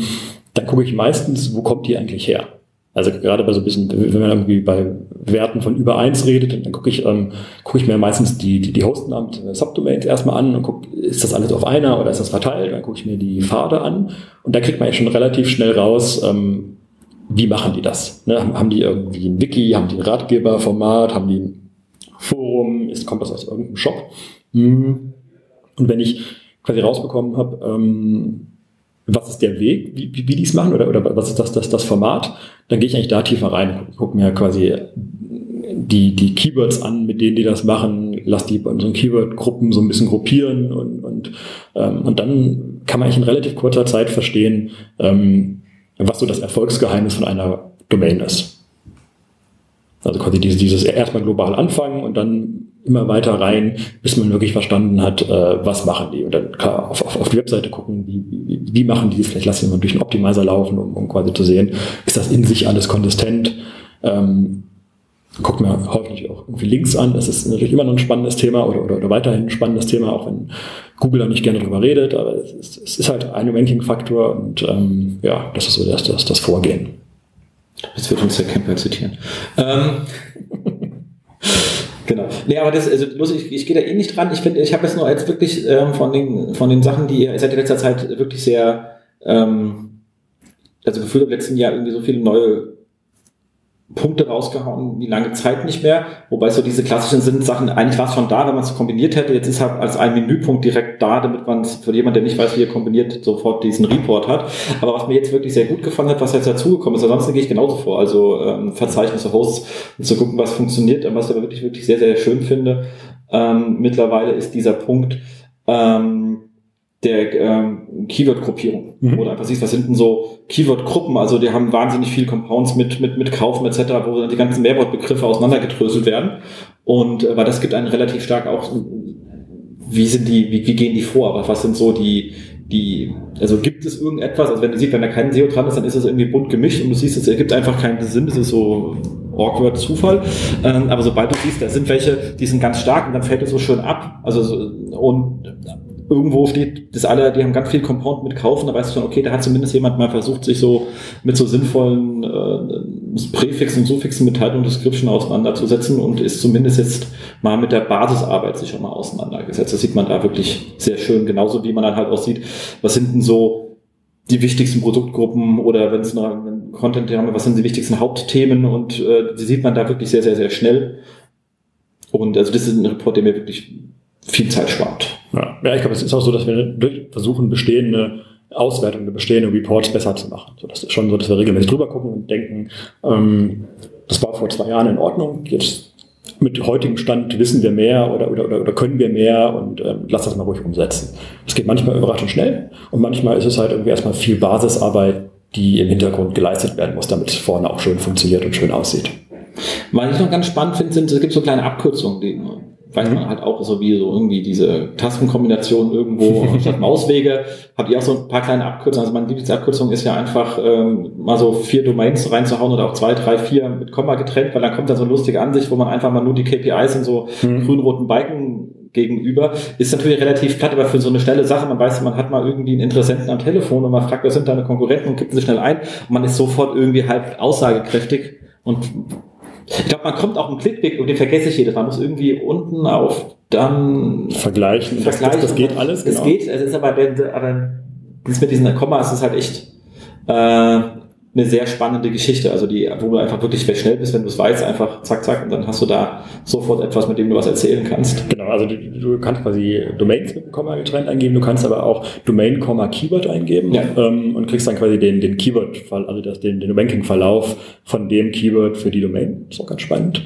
dann gucke ich meistens, wo kommt die eigentlich her? Also gerade bei so ein bisschen, wenn man irgendwie bei Werten von über eins redet, dann gucke ich, ähm, gucke ich mir meistens die, die, die Hostennamen Subdomains erstmal an und gucke, ist das alles auf einer oder ist das verteilt? Dann gucke ich mir die Pfade an und da kriegt man ja schon relativ schnell raus, ähm, wie machen die das? Ne? Haben die irgendwie ein Wiki, haben die ein Ratgeberformat, haben die ein Forum, ist, kommt das aus irgendeinem Shop? Hm. Und wenn ich quasi rausbekommen habe, ähm, was ist der Weg, wie, wie, die es machen oder, oder was ist das, das, das Format, dann gehe ich eigentlich da tiefer rein, gucke mir quasi die, die Keywords an, mit denen die das machen, lass die bei unseren Keyword-Gruppen so ein bisschen gruppieren und, und, ähm, und dann kann man eigentlich in relativ kurzer Zeit verstehen, ähm, was so das Erfolgsgeheimnis von einer Domain ist. Also quasi dieses, dieses erstmal global anfangen und dann immer weiter rein, bis man wirklich verstanden hat, äh, was machen die. Und dann kann auf, auf, auf die Webseite gucken, wie, wie, wie machen die das. Vielleicht lassen wir durch einen Optimizer laufen, um, um quasi zu sehen, ist das in sich alles konsistent. Ähm, guckt mir häufig auch irgendwie Links an. Das ist natürlich immer noch ein spannendes Thema oder, oder, oder weiterhin ein spannendes Thema, auch wenn Google da nicht gerne drüber redet. Aber es ist, es ist halt ein Ranking-Faktor und ähm, ja, das ist so das, das, das Vorgehen. Das wird uns der Camper zitieren. Ähm, genau. Nee, aber das, also lustig, ich, ich gehe da eh nicht dran. Ich finde, ich habe jetzt nur jetzt wirklich ähm, von, den, von den Sachen, die ihr seit letzter Zeit wirklich sehr ähm, also gefühlt im letzten Jahr irgendwie so viele neue Punkte rausgehauen wie lange Zeit nicht mehr. Wobei so diese klassischen sind Sachen, eigentlich war es schon da, wenn man es kombiniert hätte. Jetzt ist halt als ein Menüpunkt direkt da, damit man es für jemanden, der nicht weiß, wie er kombiniert, sofort diesen Report hat. Aber was mir jetzt wirklich sehr gut gefallen hat, was jetzt dazugekommen ist, ansonsten gehe ich genauso vor. Also ähm, Verzeichnisse, Hosts, um zu gucken, was funktioniert. Und was ich aber wirklich, wirklich sehr, sehr schön finde, ähm, mittlerweile ist dieser Punkt, ähm, der ähm, Keyword-Gruppierung. Mhm. Oder einfach siehst, was sind denn so Keyword-Gruppen? Also die haben wahnsinnig viele Compounds mit, mit, mit Kaufen etc., wo dann die ganzen Mehrwortbegriffe auseinandergedröselt werden. Und äh, weil das gibt einen relativ stark auch, wie sind die, wie, wie gehen die vor? Aber was sind so die, die, also gibt es irgendetwas, also wenn du siehst, wenn da kein SEO dran ist, dann ist es irgendwie bunt gemischt und du siehst, es ergibt einfach keinen Sinn, es ist so awkward Zufall. Ähm, aber sobald du siehst, da sind welche, die sind ganz stark und dann fällt es so schön ab. Also so, und irgendwo steht, das alle, die haben ganz viel Compound mit kaufen, da weißt du schon, okay, da hat zumindest jemand mal versucht, sich so mit so sinnvollen äh, Präfixen und Suffixen mit Title und Description auseinanderzusetzen und ist zumindest jetzt mal mit der Basisarbeit sich schon mal auseinandergesetzt. Das sieht man da wirklich sehr schön, genauso wie man dann halt auch sieht, was sind denn so die wichtigsten Produktgruppen oder wenn es noch einen Content haben, was sind die wichtigsten Hauptthemen und äh, die sieht man da wirklich sehr, sehr, sehr schnell. Und also das ist ein Report, der mir wirklich viel Zeit spart. Ja, ja ich glaube, es ist auch so, dass wir versuchen, bestehende Auswertungen der bestehenden Reports besser zu machen. So, das ist schon so, dass wir regelmäßig drüber gucken und denken, ähm, das war vor zwei Jahren in Ordnung, jetzt mit heutigem Stand wissen wir mehr oder, oder, oder, können wir mehr und ähm, lass das mal ruhig umsetzen. Es geht manchmal überraschend schnell und manchmal ist es halt irgendwie erstmal viel Basisarbeit, die im Hintergrund geleistet werden muss, damit es vorne auch schön funktioniert und schön aussieht. Was ich noch ganz spannend finde, sind, es gibt so kleine Abkürzungen, die weiß man halt auch so wie so irgendwie diese Tastenkombination irgendwo statt Mauswege. Habt ihr auch so ein paar kleine Abkürzungen? Also meine Lieblingsabkürzung ist ja einfach ähm, mal so vier Domains reinzuhauen oder auch zwei, drei, vier mit Komma getrennt, weil dann kommt da so eine lustige Ansicht, wo man einfach mal nur die KPIs in so mhm. grün-roten Balken gegenüber. Ist natürlich relativ platt, aber für so eine schnelle Sache, man weiß, man hat mal irgendwie einen Interessenten am Telefon und man fragt, was sind deine Konkurrenten und gibt sie schnell ein und man ist sofort irgendwie halb aussagekräftig und ich glaube, man kommt auch einen Klickweg und den vergesse ich jedes Mal. Man muss irgendwie unten auf dann vergleichen. vergleichen. Das, das, geht alles. Das genau. geht. Es ist aber, aber das mit diesen Komma, es ist halt echt äh, eine sehr spannende Geschichte, also die, wo du einfach wirklich schnell bist, wenn du es weißt, einfach zack, zack, und dann hast du da sofort etwas, mit dem du was erzählen kannst. Genau, also du, du kannst quasi Domains mit einem Komma getrennt eingeben, du kannst aber auch Domain, Keyword eingeben ja. ähm, und kriegst dann quasi den, den Keyword, also das, den, den Ranking-Verlauf von dem Keyword für die Domain. Das ist auch ganz spannend.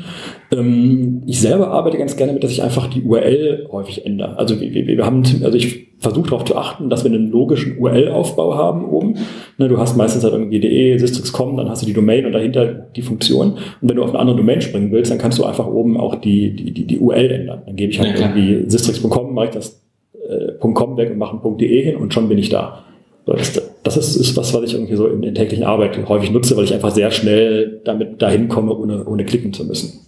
Ähm, ich selber arbeite ganz gerne mit, dass ich einfach die URL häufig ändere. Also wir, wir, wir haben, also ich versuche darauf zu achten, dass wir einen logischen URL-Aufbau haben oben. Ne, du hast meistens halt irgendwie de, sistrix.com, dann hast du die Domain und dahinter die Funktion. Und wenn du auf eine andere Domain springen willst, dann kannst du einfach oben auch die, die, die, die URL ändern. Dann gebe ich halt ja, irgendwie sistrix.com, mache ich das äh, .com weg und mache ein .de hin und schon bin ich da. Das, das ist, ist was, was ich irgendwie so in der täglichen Arbeit häufig nutze, weil ich einfach sehr schnell damit dahin komme, ohne, ohne klicken zu müssen.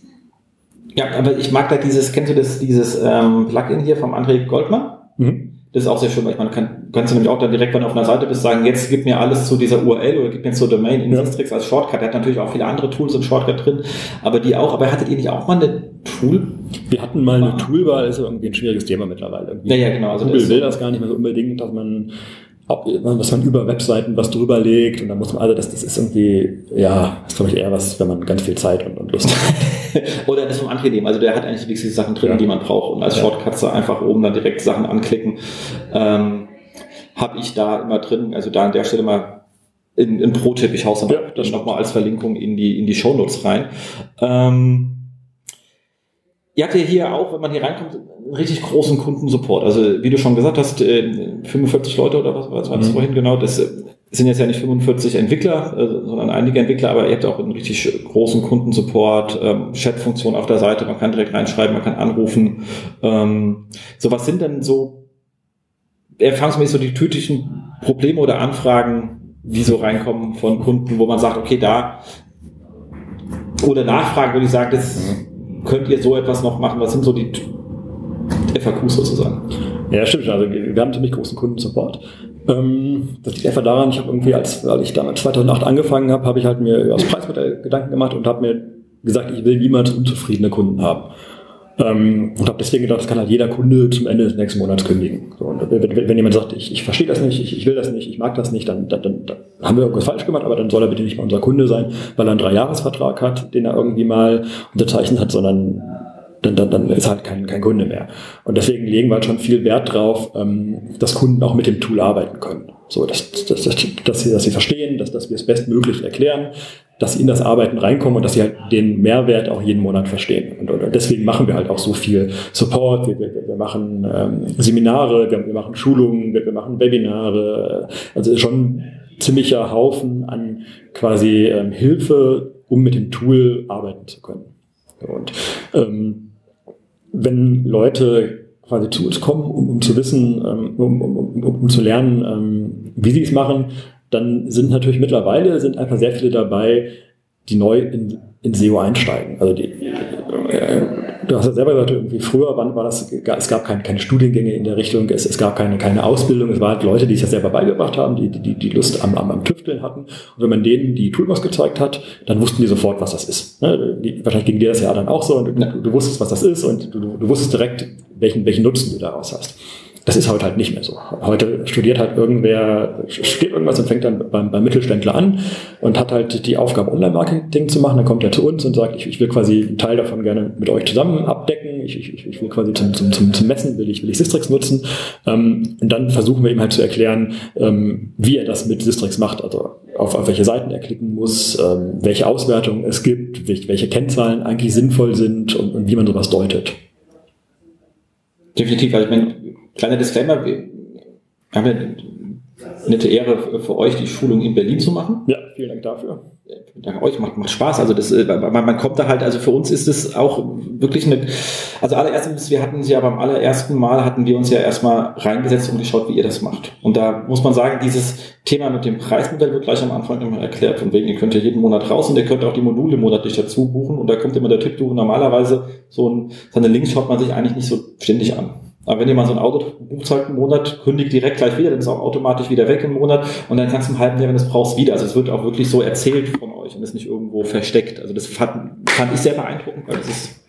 Ja, aber ich mag da dieses, kennst du das, dieses ähm, Plugin hier vom André Goldmann? Mhm. Das ist auch sehr schön, weil ich meine, kann, kannst du nämlich auch dann direkt, wenn du auf einer Seite bist, sagen, jetzt gib mir alles zu dieser URL oder gib mir zur Domain in ja. Sistrix als Shortcut. Er hat natürlich auch viele andere Tools im Shortcut drin, aber die auch. Aber hattet ihr nicht auch mal eine Tool? Wir hatten mal eine Toolbar, ist irgendwie ein schwieriges Thema mittlerweile. Irgendwie ja, ja, genau. Also Google das will das gar nicht mehr so unbedingt, dass man was man über Webseiten was drüber legt und dann muss man, also das, das ist irgendwie, ja, das ist glaube ich eher was, wenn man ganz viel Zeit und, und Lust hat. Oder das vom André nehmen, also der hat eigentlich die wichtigsten Sachen drin, ja. die man braucht und als ja. Shortcuts einfach oben dann direkt Sachen anklicken. Ähm, habe ich da immer drin, also da an der Stelle mal in, in Pro-Tipp, ich hau's dann ja, das nochmal als Verlinkung in die, in die Shownotes rein. Ähm, Ihr habt ja hier auch, wenn man hier reinkommt, einen richtig großen Kundensupport. Also wie du schon gesagt hast, 45 äh, Leute oder was war das mhm. vorhin genau, das äh, sind jetzt ja nicht 45 Entwickler, äh, sondern einige Entwickler, aber ihr habt auch einen richtig großen Kundensupport, ähm, Chatfunktion auf der Seite, man kann direkt reinschreiben, man kann anrufen. Ähm, so was sind denn so erfahrungsmäßig so die typischen Probleme oder Anfragen, die so reinkommen von Kunden, wo man sagt, okay, da oder Nachfragen, würde ich sagen, das mhm könnt ihr so etwas noch machen? Was sind so die FAQs sozusagen? Ja, stimmt schon. Also wir haben ziemlich großen Kundensupport. Ähm, das liegt einfach daran, ich habe irgendwie, als, als ich damals 2008 angefangen habe, habe ich halt mir über das Preismodell Gedanken gemacht und habe mir gesagt, ich will niemals unzufriedene Kunden haben. Ähm, und habe deswegen gedacht, das kann halt jeder Kunde zum Ende des nächsten Monats kündigen. So, und wenn, wenn, jemand sagt, ich, ich verstehe das nicht, ich, ich will das nicht, ich mag das nicht, dann, dann, dann, dann haben wir irgendwas falsch gemacht, aber dann soll er bitte nicht mal unser Kunde sein, weil er einen Dreijahresvertrag hat, den er irgendwie mal unterzeichnet hat, sondern dann, dann, dann ist halt kein, kein Kunde mehr. Und deswegen legen wir halt schon viel Wert drauf, ähm, dass Kunden auch mit dem Tool arbeiten können. So, dass, dass, dass, dass, sie, dass sie verstehen, dass, dass wir es bestmöglich erklären, dass sie in das Arbeiten reinkommen und dass sie halt den Mehrwert auch jeden Monat verstehen. Und, und deswegen machen wir halt auch so viel Support, wir, wir, wir machen ähm, Seminare, wir, wir machen Schulungen, wir, machen Webinare, also schon ziemlicher Haufen an quasi ähm, Hilfe, um mit dem Tool arbeiten zu können. Und ähm, wenn Leute quasi zu uns kommen, um, um zu wissen, ähm, um, um, um, um zu lernen, ähm, wie sie es machen, dann sind natürlich mittlerweile sind einfach sehr viele dabei, die neu in, in SEO einsteigen. Also die, äh, du hast ja selber gesagt, irgendwie früher war, war das, es gab keine, keine Studiengänge in der Richtung, es, es gab keine, keine Ausbildung, es waren halt Leute, die sich das selber beigebracht haben, die, die, die Lust am, am, am Tüfteln hatten. Und wenn man denen die Toolbox gezeigt hat, dann wussten die sofort, was das ist. Ne? Wahrscheinlich ging dir das ja dann auch so und du, du wusstest, was das ist und du, du wusstest direkt, welchen, welchen Nutzen du daraus hast. Das ist heute halt nicht mehr so. Heute studiert halt irgendwer, studiert irgendwas und fängt dann beim, beim Mittelständler an und hat halt die Aufgabe, Online-Marketing zu machen. Dann kommt er zu uns und sagt, ich, ich will quasi einen Teil davon gerne mit euch zusammen abdecken. Ich, ich, ich will quasi zum, zum, zum, zum Messen, will ich, will ich Sistrix nutzen. Ähm, und dann versuchen wir ihm halt zu erklären, ähm, wie er das mit Sistrix macht. Also auf, auf welche Seiten er klicken muss, ähm, welche Auswertungen es gibt, welche, welche Kennzahlen eigentlich sinnvoll sind und, und wie man sowas deutet. Definitiv, ich meine, Kleiner Disclaimer, wir haben ja nette Ehre für euch, die Schulung in Berlin zu machen. Ja, vielen Dank dafür. Danke euch, macht, macht Spaß. Also das, äh, man, man kommt da halt, also für uns ist es auch wirklich eine, also allererstens, wir hatten ja beim allerersten Mal hatten wir uns ja erstmal reingesetzt und geschaut, wie ihr das macht. Und da muss man sagen, dieses Thema mit dem Preismodell wird gleich am Anfang immer erklärt. Von wegen, ihr könnt ja jeden Monat raus und ihr könnt auch die Module monatlich dazu buchen. Und da kommt immer der Tipp, du normalerweise so ein, seine Links schaut man sich eigentlich nicht so ständig an. Aber wenn ihr mal so ein Auto bucht einen Monat, kündigt direkt gleich wieder, dann ist es auch automatisch wieder weg im Monat und dann kannst du im halben Jahr, wenn du es brauchst, wieder. Also es wird auch wirklich so erzählt von euch und ist nicht irgendwo versteckt. Also das fand, fand ich sehr beeindruckend, weil das ist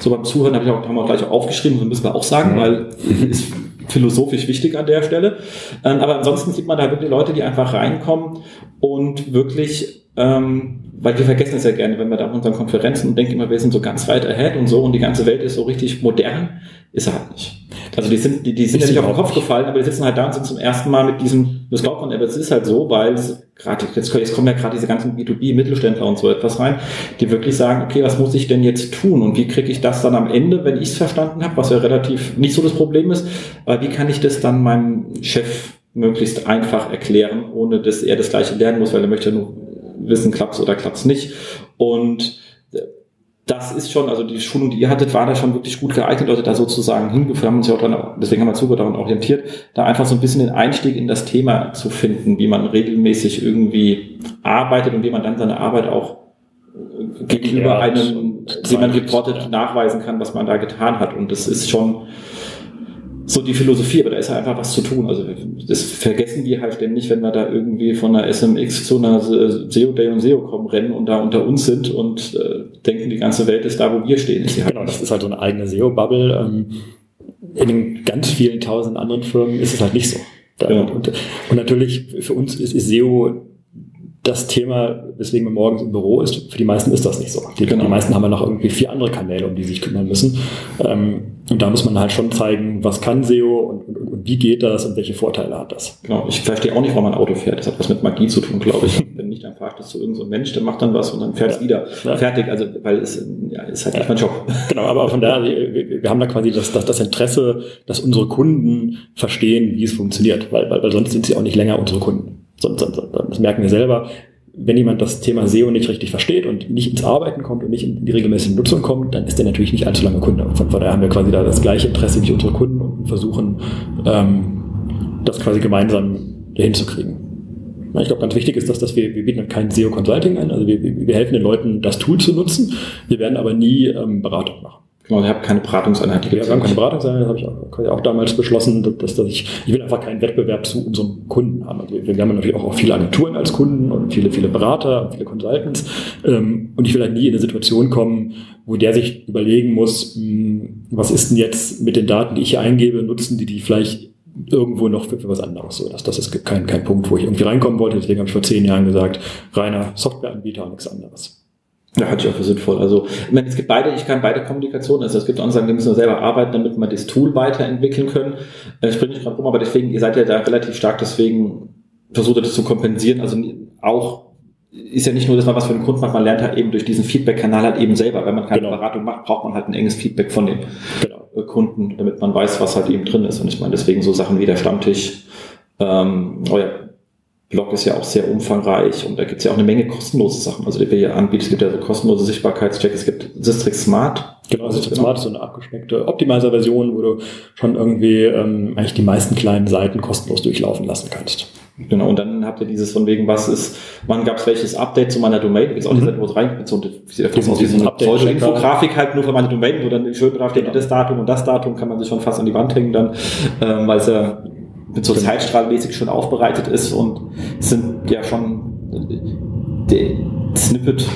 so beim Zuhören habe ich auch, haben wir gleich auch aufgeschrieben, so müssen wir auch sagen, weil ist philosophisch wichtig an der Stelle. Ähm, aber ansonsten sieht man da wirklich Leute, die einfach reinkommen und wirklich ähm, weil wir vergessen es ja gerne, wenn wir da auf unseren Konferenzen und denken immer, wir sind so ganz weit ahead und so und die ganze Welt ist so richtig modern, ist er halt nicht. Also die sind, die, die sind ja nicht auf den Kopf gefallen, aber die sitzen halt da und sind zum ersten Mal mit diesem, das glaubt man, aber es ist halt so, weil gerade jetzt, jetzt kommen ja gerade diese ganzen B2B-Mittelständler und so etwas rein, die wirklich sagen, okay, was muss ich denn jetzt tun und wie kriege ich das dann am Ende, wenn ich es verstanden habe, was ja relativ nicht so das Problem ist, aber wie kann ich das dann meinem Chef möglichst einfach erklären, ohne dass er das gleiche lernen muss, weil er möchte nur wissen, klappt's oder klappt's nicht. Und das ist schon, also die Schulung, die ihr hattet, war da schon wirklich gut geeignet, Leute da sozusagen hingeführt, haben uns ja auch dran, deswegen haben wir Zuhörer daran orientiert, da einfach so ein bisschen den Einstieg in das Thema zu finden, wie man regelmäßig irgendwie arbeitet und wie man dann seine Arbeit auch gegenüber einem, dem man reportet, nachweisen kann, was man da getan hat. Und das ist schon, so die Philosophie, aber da ist halt einfach was zu tun. Also das vergessen wir halt ständig, wenn wir da irgendwie von einer SMX zu einer SEO Day und SEO.com rennen und da unter uns sind und äh, denken, die ganze Welt ist da, wo wir stehen. Ist genau, das ist halt so eine eigene SEO-Bubble. Ähm, in den ganz vielen tausend anderen Firmen ist es halt nicht so. Da, ja. und, und, natürlich für uns ist, ist SEO das Thema, weswegen man morgens im Büro ist, für die meisten ist das nicht so. Die, genau. die meisten haben ja noch irgendwie vier andere Kanäle, um die sie sich kümmern müssen. Ähm, und da muss man halt schon zeigen, was kann SEO und, und, und, wie geht das und welche Vorteile hat das. Genau, ich verstehe auch nicht, warum man Auto fährt. Das hat was mit Magie zu tun, glaube ich. Wenn nicht, dann fragt es zu irgendeinem so Mensch, der macht dann was und dann fährt es ja. wieder. Ja. Fertig, also weil es ja, ist halt nicht mein Job. Genau, aber von daher, wir, wir haben da quasi das, das, das Interesse, dass unsere Kunden verstehen, wie es funktioniert, weil, weil, weil sonst sind sie auch nicht länger unsere Kunden. Das merken wir selber. Wenn jemand das Thema SEO nicht richtig versteht und nicht ins Arbeiten kommt und nicht in die regelmäßige Nutzung kommt, dann ist der natürlich nicht allzu lange Kunde. Von, daher haben wir quasi da das gleiche Interesse wie unsere Kunden und versuchen, ähm, das quasi gemeinsam hinzukriegen. Ich glaube, ganz wichtig ist, dass, dass wir, wir bieten kein SEO-Consulting an. Also wir, wir helfen den Leuten, das Tool zu nutzen. Wir werden aber nie ähm, Beratung machen. Genau, ihr habt keine Beratungseinheit. Wir haben keine Beratungseinheit, habe ich auch, auch, damals beschlossen, dass, dass ich, ich will einfach keinen Wettbewerb zu unserem Kunden haben. Also wir, haben natürlich auch viele Agenturen als Kunden und viele, viele Berater, viele Consultants. Ähm, und ich will halt nie in eine Situation kommen, wo der sich überlegen muss, hm, was ist denn jetzt mit den Daten, die ich hier eingebe, nutzen die die vielleicht irgendwo noch für, für was anderes. So, das, das ist kein, kein Punkt, wo ich irgendwie reinkommen wollte. Deswegen habe ich vor zehn Jahren gesagt, reiner Softwareanbieter und nichts anderes. Ja, halte ich auch für sinnvoll. Also, ich meine, es gibt beide, ich kann beide Kommunikationen. Also, es gibt auch sagen, wir müssen nur selber arbeiten, damit wir das Tool weiterentwickeln können. Äh, ich bringe nicht gerade rum, aber deswegen, ihr seid ja da relativ stark, deswegen versucht ihr das zu kompensieren. Also, auch, ist ja nicht nur, dass man was für den Kunden macht, man lernt halt eben durch diesen Feedback-Kanal halt eben selber. Wenn man keine genau. Beratung macht, braucht man halt ein enges Feedback von dem genau. Äh, Kunden, damit man weiß, was halt eben drin ist. Und ich meine, deswegen so Sachen wie der Stammtisch, ähm, euer Blog ist ja auch sehr umfangreich und da gibt es ja auch eine Menge kostenlose Sachen, also die wir hier anbieten. Es gibt ja so kostenlose Sichtbarkeitschecks, es gibt Sistrix Smart. Genau, Sistrix Smart ist so eine abgeschmeckte Optimizer-Version, wo du schon irgendwie ähm, eigentlich die meisten kleinen Seiten kostenlos durchlaufen lassen kannst. Genau, und dann habt ihr dieses von wegen, was ist, wann gab es welches Update zu meiner Domain? Es auch mhm. die Seite, wo es rein so, aus wie so eine Pseudo-Infografik halt nur für meine Domain, wo dann schön drauf steht, genau. das Datum und das Datum kann man sich schon fast an die Wand hängen dann, ähm, weil es ja so zeitstrahlmäßig schon aufbereitet ist und sind ja schon die Snippet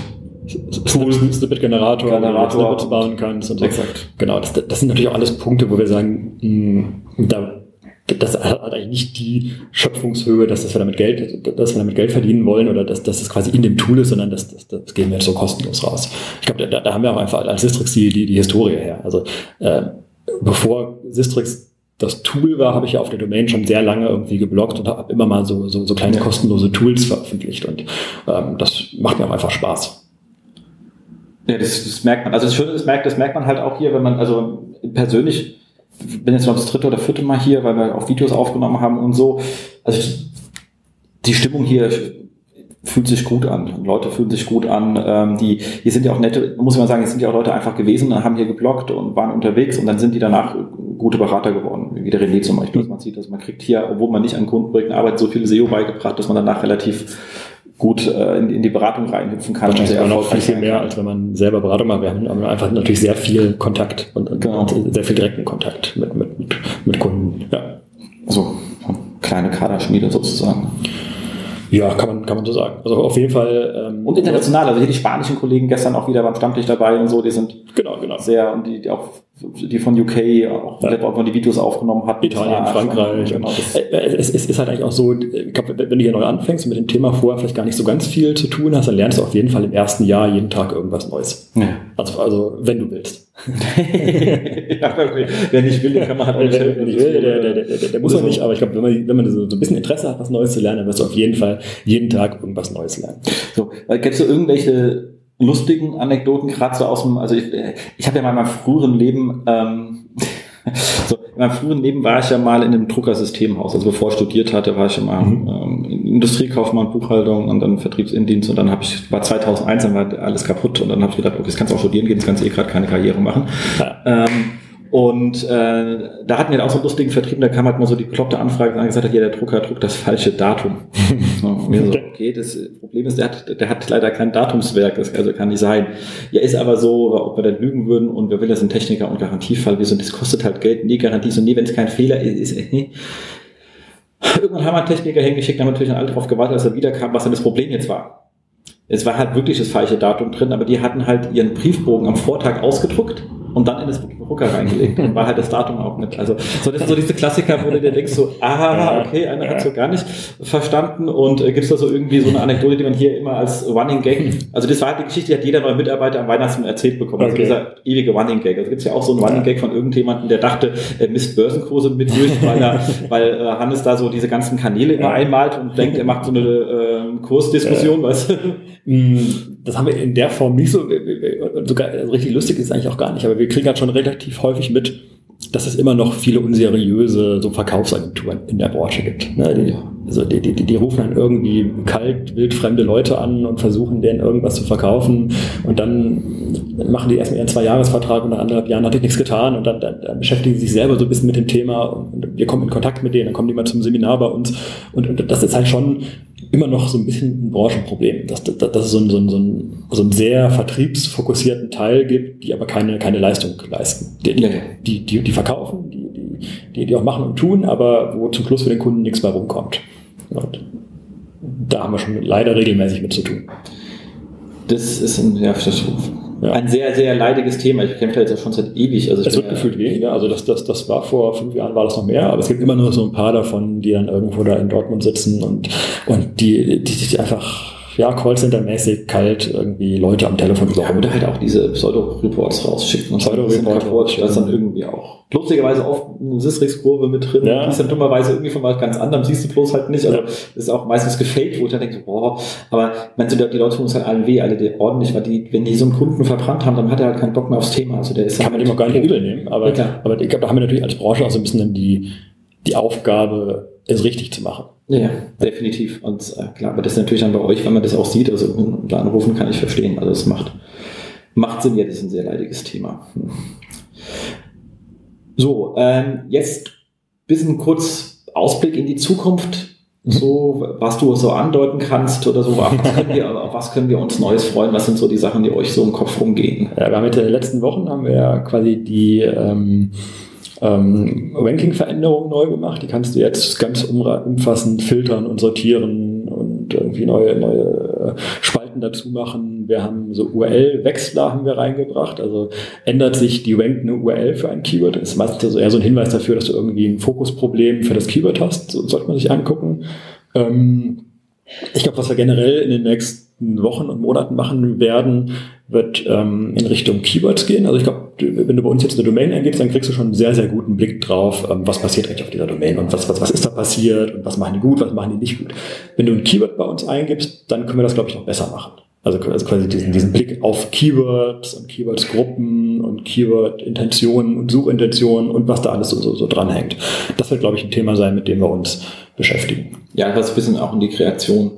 Tool, Snippet-Generator, Generator, Snippets bauen kannst. Und so. Exakt. Genau, das, das sind natürlich auch alles Punkte, wo wir sagen, mh, da, das hat eigentlich nicht die Schöpfungshöhe, dass, dass wir damit Geld, dass wir damit Geld verdienen wollen oder dass, dass es quasi in dem Tool ist, sondern das, das, das gehen wir jetzt so kostenlos raus. Ich glaube, da, da haben wir auch einfach als Sistrix die, die, die Historie her. Also äh, bevor Sistrix das Tool war, habe ich ja auf der Domain schon sehr lange irgendwie geblockt und habe immer mal so, so, so kleine kostenlose Tools veröffentlicht und ähm, das macht mir auch einfach Spaß. Ja, das, das merkt man. Also das Schöne ist, merkt, das merkt man halt auch hier, wenn man, also persönlich, bin jetzt noch das dritte oder vierte Mal hier, weil wir auch Videos aufgenommen haben und so. Also die Stimmung hier fühlt sich gut an. Leute fühlen sich gut an. Ähm, die, hier sind ja auch nette, muss man sagen, hier sind ja auch Leute einfach gewesen, haben hier geblockt und waren unterwegs und dann sind die danach gute Berater geworden, wie der René zum Beispiel. Mhm. Man sieht, dass man kriegt hier, obwohl man nicht an Kundenprojekten arbeitet, so viel SEO beigebracht, dass man danach relativ gut äh, in, in, die Beratung reinhüpfen kann. Wahrscheinlich sogar noch viel, viel mehr, als wenn man selber Beratung macht. Wir haben einfach natürlich sehr viel Kontakt und, und, genau. und sehr viel direkten Kontakt mit, mit, mit, mit Kunden. Ja. So, kleine Kaderschmiede sozusagen. Ja, kann man, kann man so sagen. Also auf jeden Fall. Ähm, und international, also hier die spanischen Kollegen gestern auch wieder beim Stammtisch dabei und so, die sind genau, genau. sehr, und die, die auch die von UK auch, ja. auch die Videos aufgenommen hat. Italien, Frankreich. Genau, es, es, ist halt eigentlich auch so, ich glaube, wenn du hier neu anfängst und mit dem Thema vorher vielleicht gar nicht so ganz viel zu tun hast, dann lernst du auf jeden Fall im ersten Jahr jeden Tag irgendwas Neues. Ja. Also, also wenn du willst. ja, okay. Wer nicht will, kann man halt auch nicht helfen. Der, der, der, der, muss auch nicht, aber ich glaube, wenn man, wenn man so, so ein bisschen Interesse hat, was Neues zu lernen, dann wirst du auf jeden Fall jeden Tag irgendwas Neues lernen. So, kennst du irgendwelche lustigen Anekdoten, gerade so aus dem, also ich, ich habe ja mal in meinem früheren Leben, ähm, so, in meinem früheren Leben war ich ja mal in einem Druckersystemhaus. Also bevor ich studiert hatte, war ich ja mal mhm. ähm, Industriekaufmann, Buchhaltung und dann Vertriebsindienst und dann habe ich, war 2001, dann war alles kaputt und dann habe ich gedacht, okay, jetzt kannst du auch studieren gehen, jetzt kannst du eh gerade keine Karriere machen. Ja. Ähm, und äh, da hatten wir auch so einen lustigen Vertrieb, da kam halt mal so die bekloppte Anfrage und gesagt hat, ja, der Drucker druckt das falsche Datum. so, okay, das Problem ist, der hat, der hat leider kein Datumswerk, das also kann nicht sein. Ja, ist aber so, ob wir dann lügen würden und wir will das ein Techniker und Garantiefall, wir so, das kostet halt Geld, nee, Garantie, so, nee, wenn es kein Fehler ist, ist nee. Irgendwann haben wir einen Techniker hingeschickt, haben natürlich alle darauf gewartet, dass er wiederkam, was denn das Problem jetzt war. Es war halt wirklich das falsche Datum drin, aber die hatten halt ihren Briefbogen am Vortag ausgedruckt und dann in das Drucker reingelegt und war halt das Datum auch mit. Also so, das sind so diese Klassiker, wo du dir denkst so, ah, okay, einer hat so gar nicht verstanden und äh, gibt es da so irgendwie so eine Anekdote, die man hier immer als Running Gag, also das war halt die Geschichte, die hat jeder neue Mitarbeiter am Weihnachten erzählt bekommen. Also okay. dieser ewige Running Gag. Also gibt es ja auch so einen Running Gag von irgendjemandem, der dachte, er misst Börsenkurse mit durch, weil, er, weil äh, Hannes da so diese ganzen Kanäle immer einmalt und denkt, er macht so eine äh, Kursdiskussion, weißt du? Das haben wir in der Form nicht so, sogar richtig lustig ist eigentlich auch gar nicht, aber wir kriegen halt schon relativ häufig mit, dass es immer noch viele unseriöse so Verkaufsagenturen in der Branche gibt. Ne? Die, also die, die, die rufen dann irgendwie kalt, wildfremde Leute an und versuchen denen irgendwas zu verkaufen und dann machen die erstmal ihren Zwei-Jahres-Vertrag und nach anderthalb Jahren hat ich nichts getan und dann, dann, dann, beschäftigen sie sich selber so ein bisschen mit dem Thema und wir kommen in Kontakt mit denen, dann kommen die mal zum Seminar bei uns und, und das ist halt schon immer noch so ein bisschen ein Branchenproblem, dass, dass, dass es so einen, so, einen, so, so einen sehr vertriebsfokussierten Teil gibt, die aber keine, keine Leistung leisten. Die, die, die, die, die verkaufen, die, die, die auch machen und tun, aber wo zum Schluss für den Kunden nichts mehr rumkommt. Und da haben wir schon leider regelmäßig mit zu tun. Das ist ein, ja, das ja. Ein sehr, sehr leidiges Thema. Ich kämpfe jetzt ja schon seit ewig. Also es wird ja gefühlt weniger. Also das, das, das war vor fünf Jahren war das noch mehr, aber es gibt immer nur so ein paar davon, die dann irgendwo da in Dortmund sitzen und, und die, die, die einfach ja, Callcenter-mäßig kalt irgendwie Leute am Telefon überholen. Ja, oder halt auch diese Pseudo-Reports rausschicken und Pseudo-Reports, da ist dann irgendwie auch lustigerweise oft eine Sysrix-Kurve mit drin, ja. die ist dann dummerweise irgendwie von was ganz anderem, siehst du bloß halt nicht. Also ja. das ist auch meistens gefaked, wo ich dann denke, boah, aber meinst du, die Leute tun es halt allen weh, alle die ordentlich, weil die, wenn die so einen Kunden verbrannt haben, dann hat er halt keinen Bock mehr aufs Thema. Also der ist Kann man dem auch gar nicht übel nehmen, aber, ja, aber ich glaube, da haben wir natürlich als Branche auch so ein bisschen dann die, die Aufgabe, es richtig zu machen. Ja, definitiv. Und äh, klar, aber das ist natürlich dann bei euch, wenn man das auch sieht, also da anrufen kann ich verstehen. Also es macht, macht Sinn, ja, das ist ein sehr leidiges Thema. Hm. So, ähm, jetzt bisschen kurz Ausblick in die Zukunft. Mhm. So, was du so andeuten kannst oder so, auf was, können wir, auf was können wir uns Neues freuen? Was sind so die Sachen, die euch so im Kopf rumgehen? Ja, wir haben in den letzten Wochen haben wir ja quasi die ähm, ähm, Ranking-Veränderungen neu gemacht. Die kannst du jetzt ganz umfassend filtern und sortieren und irgendwie neue, neue äh, Spalten dazu machen. Wir haben so URL-Wechsler haben wir reingebracht. Also ändert sich die rankende URL für ein Keyword. Das ist meistens eher so ein Hinweis dafür, dass du irgendwie ein Fokusproblem für das Keyword hast. So sollte man sich angucken. Ähm, ich glaube, was wir generell in den nächsten Wochen und Monaten machen werden, wird ähm, in Richtung Keywords gehen. Also ich glaube, wenn du bei uns jetzt eine Domain eingibst, dann kriegst du schon einen sehr, sehr guten Blick drauf, ähm, was passiert eigentlich auf dieser Domain und was, was, was ist da passiert und was machen die gut, was machen die nicht gut. Wenn du ein Keyword bei uns eingibst, dann können wir das, glaube ich, noch besser machen. Also, also quasi diesen, diesen Blick auf Keywords und Keywords-Gruppen und Keyword-Intentionen und Suchintentionen und was da alles so, so, so dranhängt. Das wird, glaube ich, ein Thema sein, mit dem wir uns beschäftigen. Ja, ein bisschen auch in die Kreation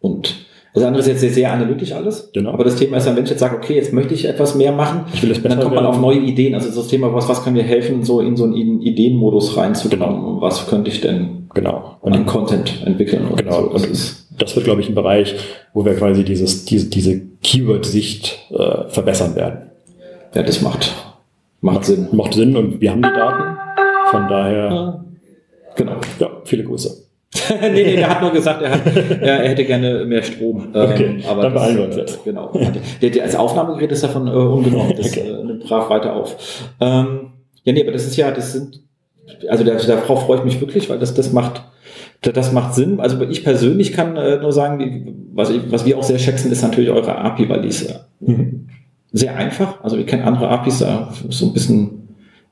und das andere ist jetzt sehr, analytisch alles. Genau. Aber das Thema ist, wenn Mensch jetzt sagt, okay, jetzt möchte ich etwas mehr machen, ich will das dann kommt man auf neue Ideen. Also das Thema, was, was können wir helfen, so in so einen Ideenmodus reinzukommen? Genau. Was könnte ich denn genau. und an Content entwickeln? Genau. So. Und das, das wird, glaube ich, ein Bereich, wo wir quasi dieses, diese, diese Keyword-Sicht äh, verbessern werden. Ja, das macht, macht, macht Sinn. Macht Sinn und wir haben die Daten. Von daher, genau. Ja, viele Grüße. nee, nee, der hat nur gesagt, er, hat, er, er hätte gerne mehr Strom. Ähm, okay, aber dann beeilen wir uns jetzt. Genau. Der, der, als Aufnahmegerät ist davon äh, ungenommen. Das okay. äh, nimmt brav weiter auf. Ähm, ja, nee, aber das ist ja, das sind, also der, darauf freue ich mich wirklich, weil das, das macht, das macht Sinn. Also ich persönlich kann äh, nur sagen, was, ich, was wir auch sehr schätzen, ist natürlich eure API, weil die ist mhm. sehr einfach. Also wir kennen andere APIs, da so ein bisschen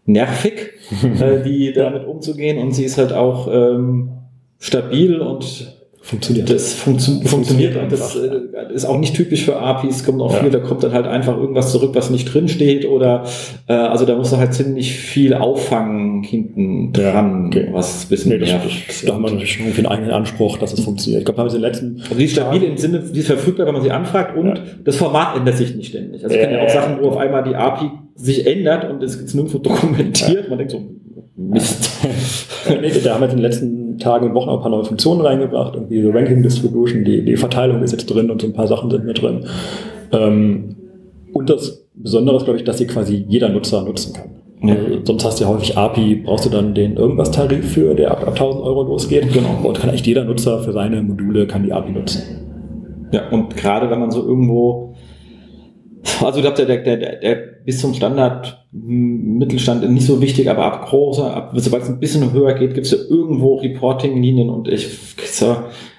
nervig, äh, die damit umzugehen und sie ist halt auch ähm, stabil und funktioniert. Das funktio funktioniert. Und das äh, ist auch nicht typisch für APIs, kommt auch ja. viel, da kommt dann halt einfach irgendwas zurück, was nicht drin steht oder äh, also da muss du halt ziemlich viel auffangen hinten dran, ja, okay. was ein bisschen nee, das, Da haben wir natürlich schon einen eigenen Anspruch, dass es funktioniert. Ich glaube, haben wir den letzten. Also die ist stabil im Sinne, die ist verfügbar, wenn man sie anfragt und ja. das Format ändert sich nicht ständig. Also es äh, kann ja auch Sachen, wo auf einmal die API sich ändert und es ist nirgendwo dokumentiert. Man denkt so, Mist. nee, da haben wir den letzten Tagen und Wochen auch ein paar neue Funktionen reingebracht. Irgendwie so Ranking Distribution, die, die Verteilung ist jetzt drin und so ein paar Sachen sind mit drin. Ähm, und das Besondere ist, glaube ich, dass sie quasi jeder Nutzer nutzen kann. Ja. Also, sonst hast du ja häufig API, brauchst du dann den irgendwas Tarif für, der ab, ab 1000 Euro losgeht. Genau. Und kann echt jeder Nutzer für seine Module kann die API nutzen. Ja, und gerade wenn man so irgendwo also ich glaube, der, der, der, der bis zum Standard Mittelstand nicht so wichtig, aber ab großer, ab, sobald es ein bisschen höher geht, gibt es ja irgendwo Reporting-Linien und ich, so,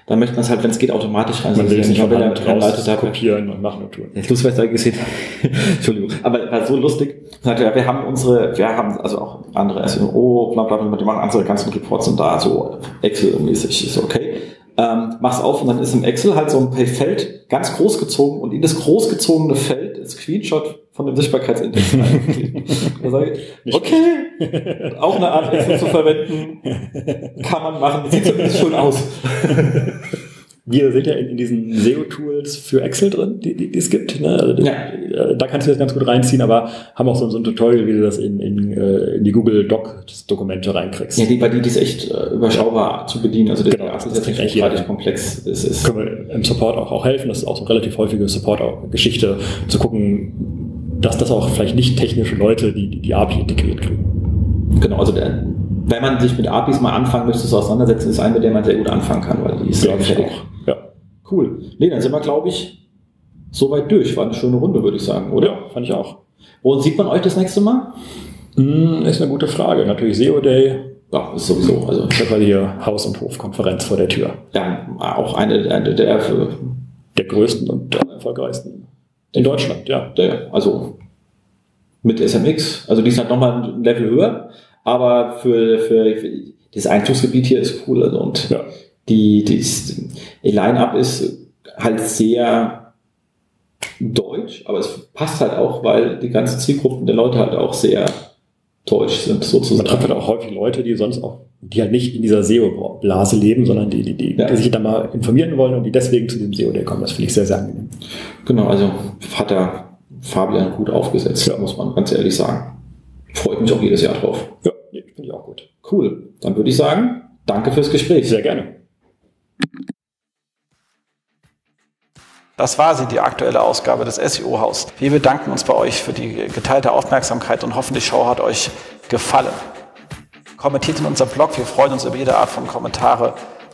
da möchte man es halt, wenn es geht, automatisch rein. Man will es nicht aber der da kopieren und machen und tun. Jetzt lustig, was da gesehen Entschuldigung. Aber war so lustig. Wir haben unsere, wir haben also auch andere SEO, bla bla bla, die machen andere ganzen Reports und da so Excel-mäßig. Ist okay ähm, mach's auf und dann ist im Excel halt so ein Feld ganz groß gezogen und in das großgezogene Feld ist Screenshot von dem Sichtbarkeitsindex Da sage ich, okay, auch eine Art Excel zu verwenden, kann man machen, sieht zumindest schon aus. wir sind ja in, in diesen SEO-Tools für Excel drin, die, die, die es gibt. Ne? Also ja. Äh, da kannst du das ganz gut reinziehen, aber haben auch so, so ein Tutorial, wie du das in, in, äh, in die Google Doc-Dokumente reinkriegst. Ja, die, bei die, die ist echt äh, überschaubar zu bedienen. Also genau, das ist jetzt nicht relativ komplex. Das ist können wir im Support auch, auch helfen. Das ist auch so eine relativ häufige Support-Geschichte, zu gucken, dass das auch vielleicht nicht technische Leute, die die, die API integriert kriegen. Genau, also der, wenn man sich mit APIs mal anfangen müsste, so auseinandersetzen, ist eine, mit der man sehr gut anfangen kann, weil die ist sehr fertig. Ja. Cool. Nee, dann sind wir, glaube ich, soweit durch. War eine schöne Runde, würde ich sagen, oder? Ja, fand ich auch. Wo sieht man euch das nächste Mal? Hm, ist eine gute Frage. Natürlich SEO Day. Ja, ist sowieso. Also ich habe hier Haus- und Hofkonferenz vor der Tür. Ja, auch eine, eine der, der größten und erfolgreichsten in Deutschland, ja. Der, also mit SMX. Also die ist halt nochmal ein Level höher, aber für, für, für das Einzugsgebiet hier ist cool. Also und ja. Die, die, die Line-Up ist halt sehr deutsch, aber es passt halt auch, weil die ganzen Zielgruppen der Leute halt auch sehr deutsch sind, sozusagen. Man trifft halt auch häufig Leute, die sonst auch, die halt nicht in dieser SEO-Blase leben, sondern die, die, die, ja. die sich da mal informieren wollen und die deswegen zu diesem SEO-Day kommen. Das finde ich sehr, sehr angenehm. Genau, also hat er Fabian gut aufgesetzt, ja. muss man ganz ehrlich sagen. Freut mich auch jedes Jahr drauf. Ja, finde ich auch gut. Cool. Dann würde ich sagen, danke fürs Gespräch. Sehr gerne. Das war sie, die aktuelle Ausgabe des SEO-Haus. Wir bedanken uns bei euch für die geteilte Aufmerksamkeit und hoffen, die Show hat euch gefallen. Kommentiert in unserem Blog, wir freuen uns über jede Art von Kommentare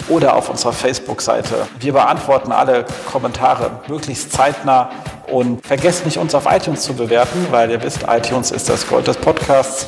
oder auf unserer Facebook-Seite. Wir beantworten alle Kommentare möglichst zeitnah und vergesst nicht, uns auf iTunes zu bewerten, weil ihr wisst, iTunes ist das Gold des Podcasts.